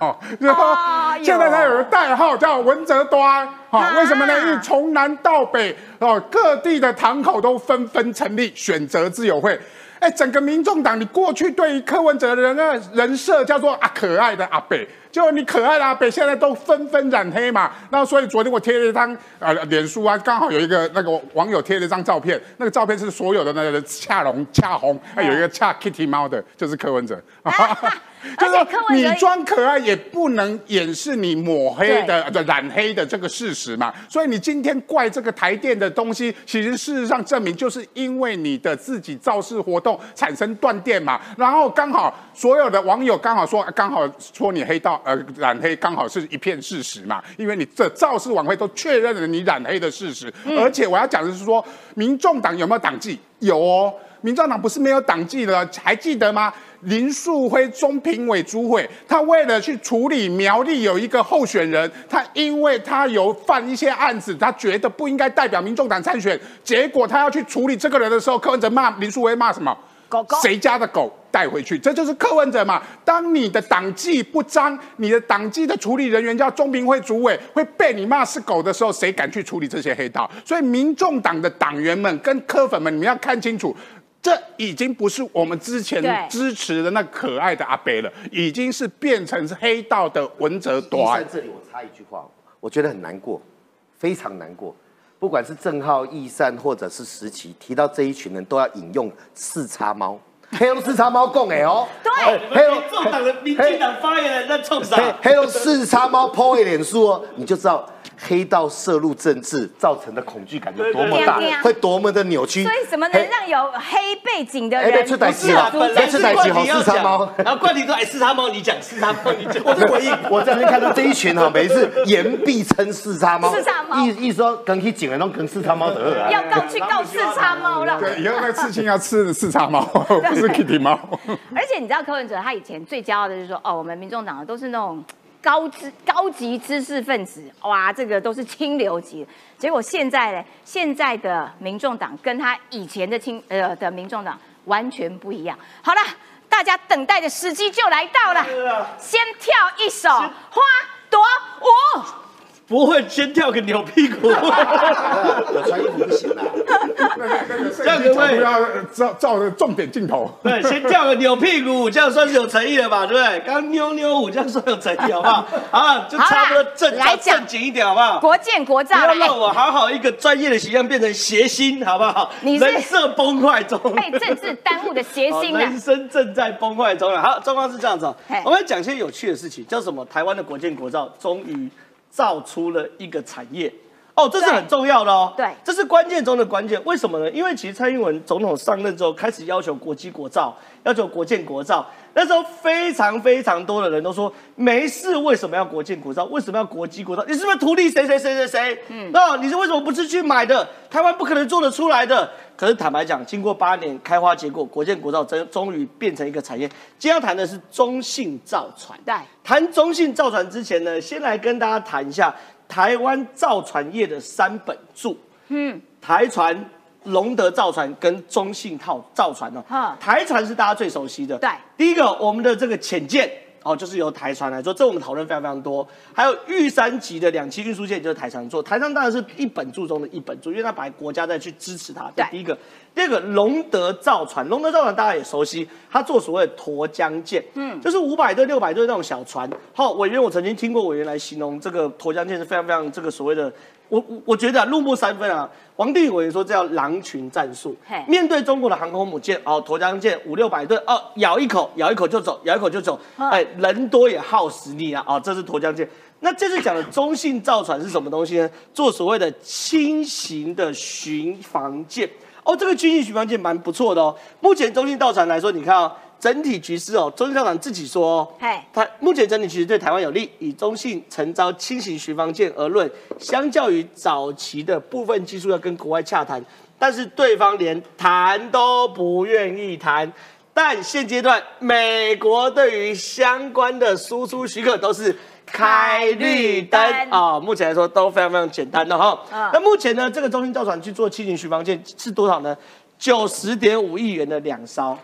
后哎呦现在他有个代号叫文哲多哎，好、啊为什么呢？因为从南到北哦，各地的堂口都纷纷成立选择自由会。哎，整个民众党，你过去对于柯文哲的人的人设叫做啊可爱的阿北，就你可爱的阿北，现在都纷纷染黑嘛。那所以昨天我贴了一张呃脸书啊，刚好有一个那个网友贴了一张照片，那个照片是所有的那个恰龙恰红，还有一个恰 Kitty 猫的，就是柯文哲。就是你装可爱也不能掩饰你抹黑的、呃染黑的这个事实嘛。所以你今天怪这个台电的东西，其实事实上证明就是因为你的自己造势活动产生断电嘛。然后刚好所有的网友刚好说，刚好说你黑到呃染黑，刚好是一片事实嘛。因为你这造势晚会都确认了你染黑的事实，而且我要讲的是说，民众党有没有党纪？有哦。民众党不是没有党纪的，还记得吗？林树辉中评委主委，他为了去处理苗栗有一个候选人，他因为他有犯一些案子，他觉得不应该代表民众党参选，结果他要去处理这个人的时候，柯文哲骂林树辉骂什么？狗狗谁家的狗带回去？这就是柯文哲嘛。当你的党纪不彰，你的党纪的处理人员叫中评会主委会被你骂是狗的时候，谁敢去处理这些黑道？所以民众党的党员们跟柯粉们，你们要看清楚。这已经不是我们之前支持的那可爱的阿北了，已经是变成是黑道的文哲医短生。这里我插一句话，我觉得很难过，非常难过。不管是郑浩、易善或者是石奇，提到这一群人，都要引用四叉猫，黑龙四叉猫共哎哦，对黑龙民众党的民进党发言人在冲黑啥？黑龙四叉猫 PO 一脸书哦，你就知道黑道涉入政治造成的恐惧感有多么大会多么的扭曲。所以怎么能让有黑背景的人出歹机是啊，本来是冠廷要四叉猫讲，然后冠廷说：“哎，四叉猫你讲，四叉猫你讲。”我我就回应。我在那边看到这一群哈，每一次言必称四叉猫，四叉猫意意思说跟去警人都跟四叉猫得了。要告去告四叉猫了。对，以后那个刺青要刺四叉猫，不是 Kitty 猫。而且你知道柯文哲他以前最骄傲的就是说，哦，我们民众党的都是那种高知高级知识分子，哇，这个都是清流级。结果现在呢，现在的民众党跟他以前的清呃的民众党完全不一样。好了，大家等待的时机就来到了，先跳一首《花朵舞》。不会先跳个扭屁股？有穿衣服不行啦。这样可不可以影机角度要照照着重点镜头。对，先跳个扭屁股舞，这样算是有诚意了吧？对不对？刚刚妞妞舞这样算有诚意，好不好？好，就差不多正正经一点，好不好？国建国造不要让我好好一个专业的形象变成谐星，好不好？你是人设崩坏中，被政治耽误的谐星好 人？生正在崩坏中了。好，状况是这样子哦，我们来讲些有趣的事情，叫什么？台湾的国建国造终于造出了一个产业。哦，这是很重要的哦。对这是关键中的关键。为什么呢？因为其实蔡英文总统上任之后，开始要求国基国造，要求国建国造。那时候非常非常多的人都说，没事，为什么要国建国造？为什么要国基国造？你是不是图利谁谁谁谁谁？嗯，那你是为什么不是去买的？台湾不可能做得出来的。可是坦白讲，经过八年开花结果，国建国造真终于变成一个产业。今天要谈的是中信造船。对，谈中信造船之前呢，先来跟大家谈一下台湾造船业的三本柱。嗯，台船、龙德造船跟中信套造船哦。台船是大家最熟悉的。对第一个我们的这个潜舰。哦，就是由台船来做，这我们讨论非常非常多。还有玉山级的两栖运输舰就是台船做，台船当然是一本柱中的一本柱，因为它本来国家在去支持它。这对第一个，第二个龙德造船，龙德造船大家也熟悉，它做所谓的沱江舰，嗯，就是五百吨、六百吨那种小船。好，委员我曾经听过委员来形容这个沱江舰是非常非常这个所谓的，我我我觉得啊，入木三分啊。王定宇委员说这叫狼群战术，面对中国的航空母舰，哦，沱江舰五六百吨，哦，咬一口，咬一口就走，咬一口就走，嗯哎，人多也耗实力啊，哦，这是沱江舰。那这次讲的中信造船是什么东西呢？做所谓的轻型的巡防舰，哦，这个轻型巡防舰蛮不错的哦。目前中信造船来说，你看哦，整体局势哦，中信造船自己说哦，嘿，它目前整体局势对台湾有利。以中信承招轻型巡防舰而论，相较于早期的部分技术要跟国外洽谈，但是对方连谈都不愿意谈。但现阶段，美国对于相关的输出许可都是开绿灯啊、目前来说都非常非常简单的哈。嗯那目前呢，这个中信造船去做轻型巡防舰是多少呢？九十点五亿元的两艘，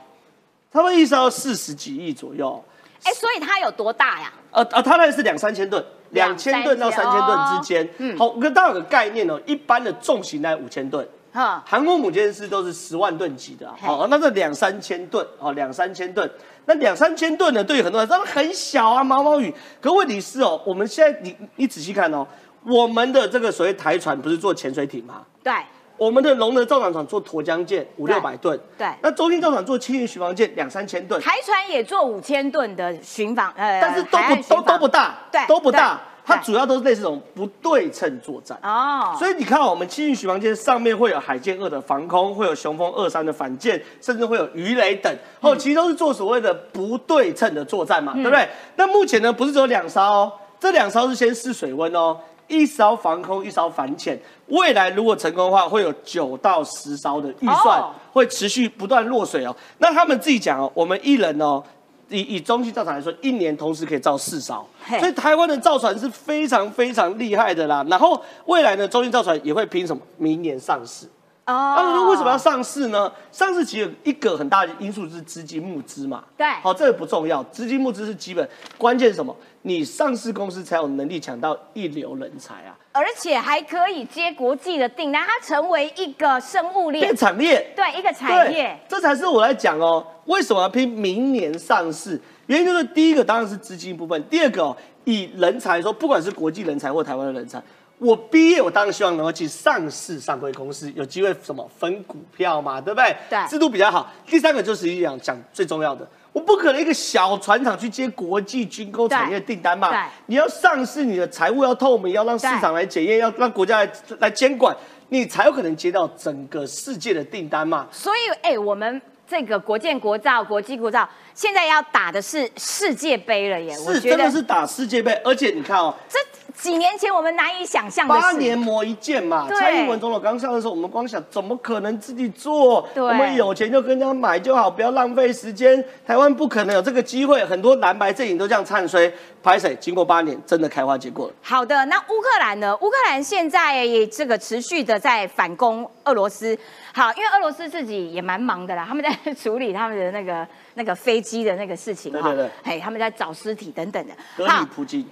他们一艘四十几亿左右。哎，所以它有多大呀？呃呃，它那是两三千吨，两两千吨到三千吨之间。嗯好，我跟大家有个概念哦，一般的重型在五千吨，哈，航空母舰是都是十万吨级的好，那这两三千吨，哦，两三千吨，那两三千吨呢，对于很多人来说很小啊，毛毛雨。可问题是哦，我们现在你你仔细看哦，我们的这个所谓台船不是做潜水艇吗？对，我们的龙德造船厂做沱江舰五六百吨，对。那中兴造船做轻型巡防舰两三千吨，台船也做五千吨的巡防，呃，但是都不都都不大，对都不大，它主要都是类似这种不对称作战。哦，所以你看，我们轻型巡防舰上面会有海舰二的防空，会有雄风二三的反舰，甚至会有鱼雷等，嗯。哦，其实都是做所谓的不对称的作战嘛，对不对？那目前呢，不是只有两艘哦，这两艘是先试水温哦，一艘防空，一艘反潜。未来如果成功的话，会有九到十艘的预算，哦会持续不断落水哦。那他们自己讲哦，我们一人哦。以以中型造船来说，一年同时可以造四艘，所以台湾的造船是非常非常厉害的啦。然后未来呢，中型造船也会凭什么？明年上市。哦那说为什么要上市呢？上市其实一个很大的因素是资金募资嘛。对好，这个不重要，资金募资是基本，关键是什么？你上市公司才有能力抢到一流人才啊，而且还可以接国际的订单，它成为一个生物链变，产业。对，一个产业对，这才是我来讲哦，为什么要拼明年上市？原因就是第一个当然是资金部分，第二个哦，以人才说，不管是国际人才或台湾的人才，我毕业我当然希望能够去上市上柜公司，有机会什么分股票嘛，对不对？对制度比较好。第三个就是讲讲最重要的。我不可能一个小船厂去接国际军工产业订单嘛对，你要上市，你的财务要透明，要让市场来检验，要让国家来来监管，你才有可能接到整个世界的订单嘛。所以哎，我们这个国建国造、国际国造，现在要打的是世界杯了耶，我是觉得真的是打世界杯，而且你看哦，这几年前我们难以想象。八年磨一剑嘛。对蔡英文总统刚上的时候，我们光想怎么可能自己做？对我们有钱就跟人家买就好，不要浪费时间。台湾不可能有这个机会，很多蓝白阵营都这样唱衰。拍水？经过八年，真的开花结果了。好的，那乌克兰呢？乌克兰现在也这个持续的在反攻俄罗斯。好，因为俄罗斯自己也蛮忙的啦，他们在处理他们的那个那个飞机的那个事情哈对对对，哎，他们在找尸体等等的。格里普京，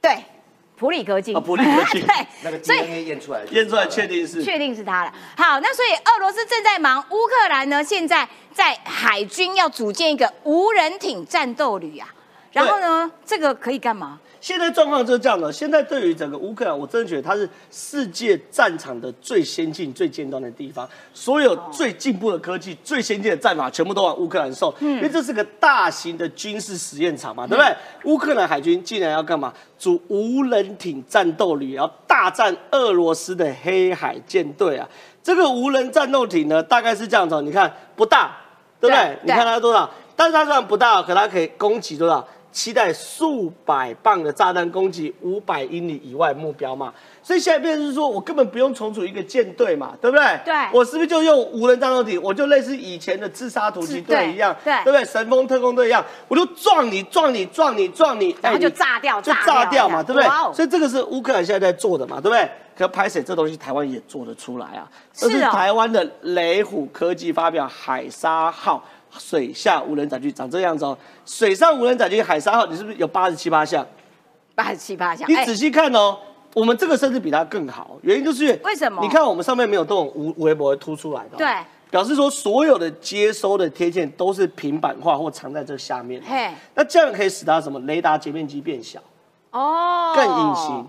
对，普里科技，啊普里科技 那个对，所以 DNA 验出来，验出来确定是确定是他了。好，那所以俄罗斯正在忙，乌克兰呢现在在海军要组建一个无人艇战斗旅啊，然后呢，这个可以干嘛？现在状况就是这样的。现在对于整个乌克兰，我真的觉得它是世界战场的最先进、最尖端的地方，所有最进步的科技、最先进的战法，全部都往乌克兰送。因为这是个大型的军事实验场嘛，对不对？乌克兰海军竟然要干嘛？组无人艇战斗旅，要大战俄罗斯的黑海舰队啊！这个无人战斗艇呢，大概是这样子哦，你看不大，对不对？对你看它多少？但是它虽然不大，可它可以攻击多少？期待数百磅的炸弹攻击五百英里以外目标嘛，所以现在变成是说我根本不用重组一个舰队嘛，对不对？对我是不是就用无人战斗艇？我就类似以前的自杀突击队一样，对对对不对？神风特工队一样，我就撞你，撞你，撞你，撞你，然后就炸掉，就炸掉嘛，对不对？所以这个是乌克兰现在在做的嘛，对不对？可拍水这东西台湾也做得出来啊，这是台湾的雷虎科技发表海沙号水下无人载具长这样子哦，水上无人载具海沙号，你是不是有八十七八项？八十七八项。哎你仔细看哦，我们这个甚至比它更好，原因就是为什么你看我们上面没有这种无微博凸出来的、哦，对，表示说所有的接收的贴件都是平板化或藏在这下面。嘿，那这样可以使它什么雷达截面积变小，哦，更隐形。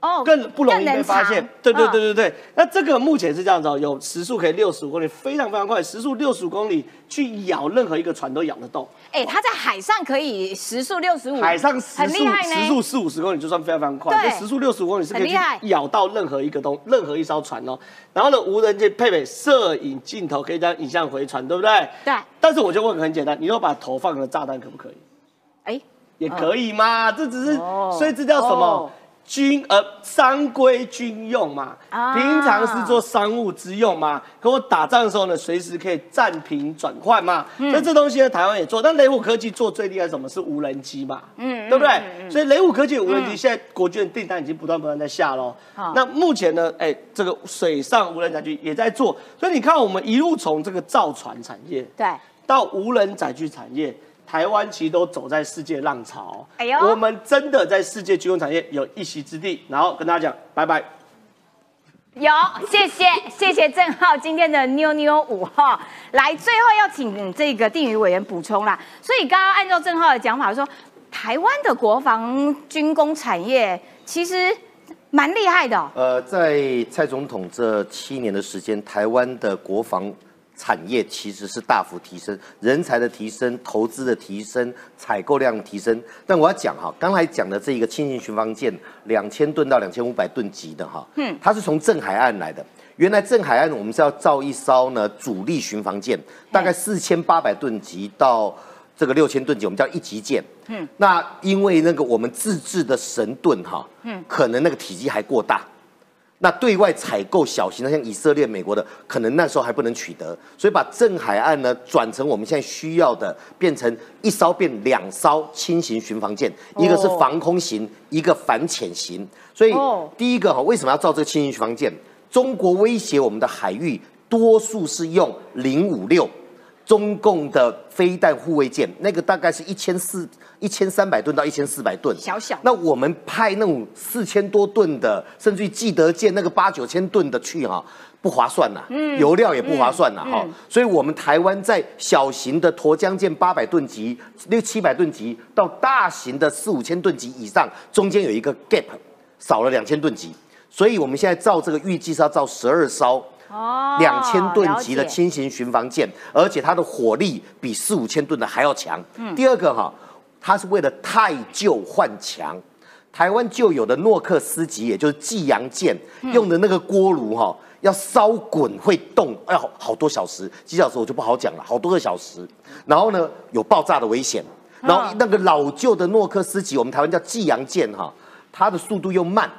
哦，更不容易被发现藏。对对对嗯对对，那这个目前是这样子哦，有时速可以六十五公里，非常非常快，时速六十五公里去咬任何一个船都咬得动。哎，它在海上可以时速六十五，海上时速。时速四五十公里就算非常非常快，对这时速六十五公里是可以咬到任何一个东任何一艘船哦。然后呢，无人机配备摄影镜头，可以将影像回传，对不对？对，但是我就问个很简单，你如果把头放了炸弹可不可以？哎，也可以嘛，这只是，哦所以这叫什么？哦军呃商规军用嘛，啊平常是做商务之用嘛，可我打仗的时候呢，随时可以暂停转换嘛。嗯所以这东西呢，台湾也做，但雷虎科技做最厉害什么？是无人机嘛，嗯对不对？所以雷虎科技的无人机现在国军的订单已经不断不断在下喽。那目前呢，哎，这个水上无人载具也在做，所以你看我们一路从这个造船产业，对，到无人载具产业，台湾其实都走在世界浪潮。哎呦我们真的在世界军工产业有一席之地。然后跟大家讲，拜拜。有，谢谢谢谢郑浩今天的妞妞五号，来最后要请这个定宇委员补充啦。所以刚刚按照郑浩的讲法说，台湾的国防军工产业其实蛮厉害的哦、呃，在蔡总统这七年的时间，台湾的国防产业其实是大幅提升，人才的提升、投资的提升、采购量的提升。但我要讲哈，刚才讲的这一个轻型巡防舰，两千吨到两千五百吨级的哈，嗯，它是从镇海岸来的。原来镇海岸我们是要造一艘呢主力巡防舰，大概四千八百吨级到这个六千吨级，我们叫一级舰。嗯，那因为那个我们自制的神盾哈，嗯，可能那个体积还过大。那对外采购小型的，像以色列、美国的，可能那时候还不能取得，所以把镇海岸呢转成我们现在需要的，变成一艘变两艘轻型巡防舰，一个是防空型，一个反潜型。所以哦第一个哈，为什么要造这个轻型巡防舰？中国威胁我们的海域，多数是用零五六。中共的飞弹护卫舰，那个大概是一千四、一千三百吨到一千四百吨，小小。那我们派那种四千多吨的，甚至于记得舰那个八九千吨的去哈、不划算呐、油料也不划算呐、哈、所以我们台湾在小型的沱江舰八百吨级、六七百吨级到大型的四五千吨级以上，中间有一个 gap，少了两千吨级，所以我们现在造这个预计是要造十二艘。哦两千吨级的轻型巡防舰，而且它的火力比四五千吨的还要强。第二个哈，它是为了太旧换强。台湾旧有的诺克斯级，也就是济阳舰用的那个锅炉哈，要烧滚会动，要好好多小时，几小时我就不好讲了，好多个小时。然后呢，有爆炸的危险。然后那个老旧的诺克斯级，我们台湾叫济阳舰哈，它的速度又慢，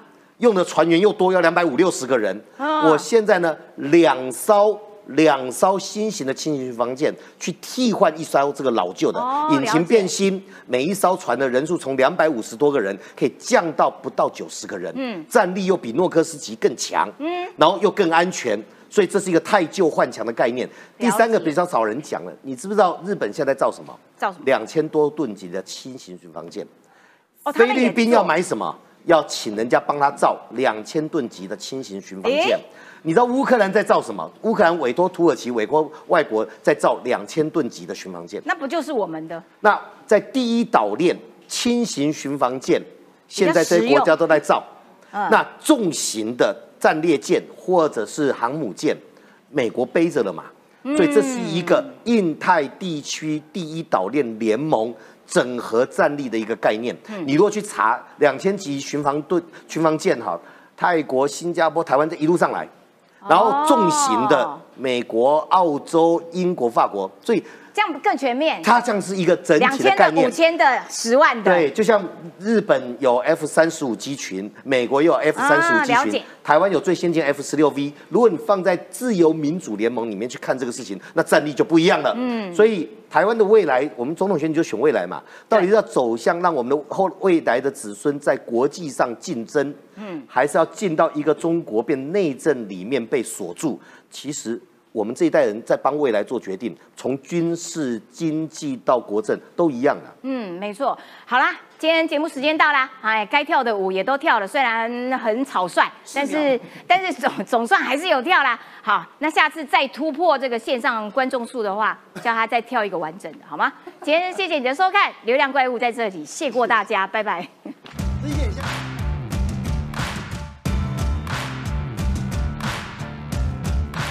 用的船员又多，要两百五六十个人。我现在呢，两艘两艘新型的轻型巡防舰去替换一艘这个老旧的，哦引擎变新，每一艘船的人数从两百五十多个人可以降到不到九十个人，嗯，战力又比诺克斯级更强，嗯，然后又更安全。所以这是一个太旧换强的概念。第三个比较少人讲了，你知不知道日本现在造什么？造什么两千多吨级的轻型巡防舰。菲律宾要买什么？要请人家帮他造两千吨级的轻型巡防舰。你知道乌克兰在造什么？乌克兰委托土耳其、委托外国在造两千吨级的巡防舰。那不就是我们的？那在第一岛链轻型巡防舰，现在这些国家都在造。嗯那重型的战列舰或者是航母舰，美国背着了嘛？嗯所以这是一个印太地区第一岛链联盟整合战力的一个概念。嗯你如果去查两千级巡防盾巡防舰哈，泰国、新加坡、台湾这一路上来，然后重型的哦美国、澳洲、英国、法国，所以这样更全面。它像是一个整体的概念五。千的、十万的，对，就像日本有 F 三十五机群，美国也有 F 三十五机群，啊台湾有最先进 F 十六 V。如果你放在自由民主联盟里面去看这个事情，那战力就不一样了。嗯，所以台湾的未来，我们总统选举就选未来嘛，到底是要走向让我们的后未来的子孙在国际上竞争，嗯，还是要进到一个中国变内政里面被锁住？其实。我们这一代人在帮未来做决定，从军事、经济到国政都一样的。嗯，没错。好啦，今天节目时间到啦，哎，该跳的舞也都跳了，虽然很草率，但是但是总总算还是有跳啦。好，那下次再突破这个线上观众数的话，叫他再跳一个完整的，好吗？今天谢谢你的收看，流量怪物在这里，谢过大家，拜拜。理解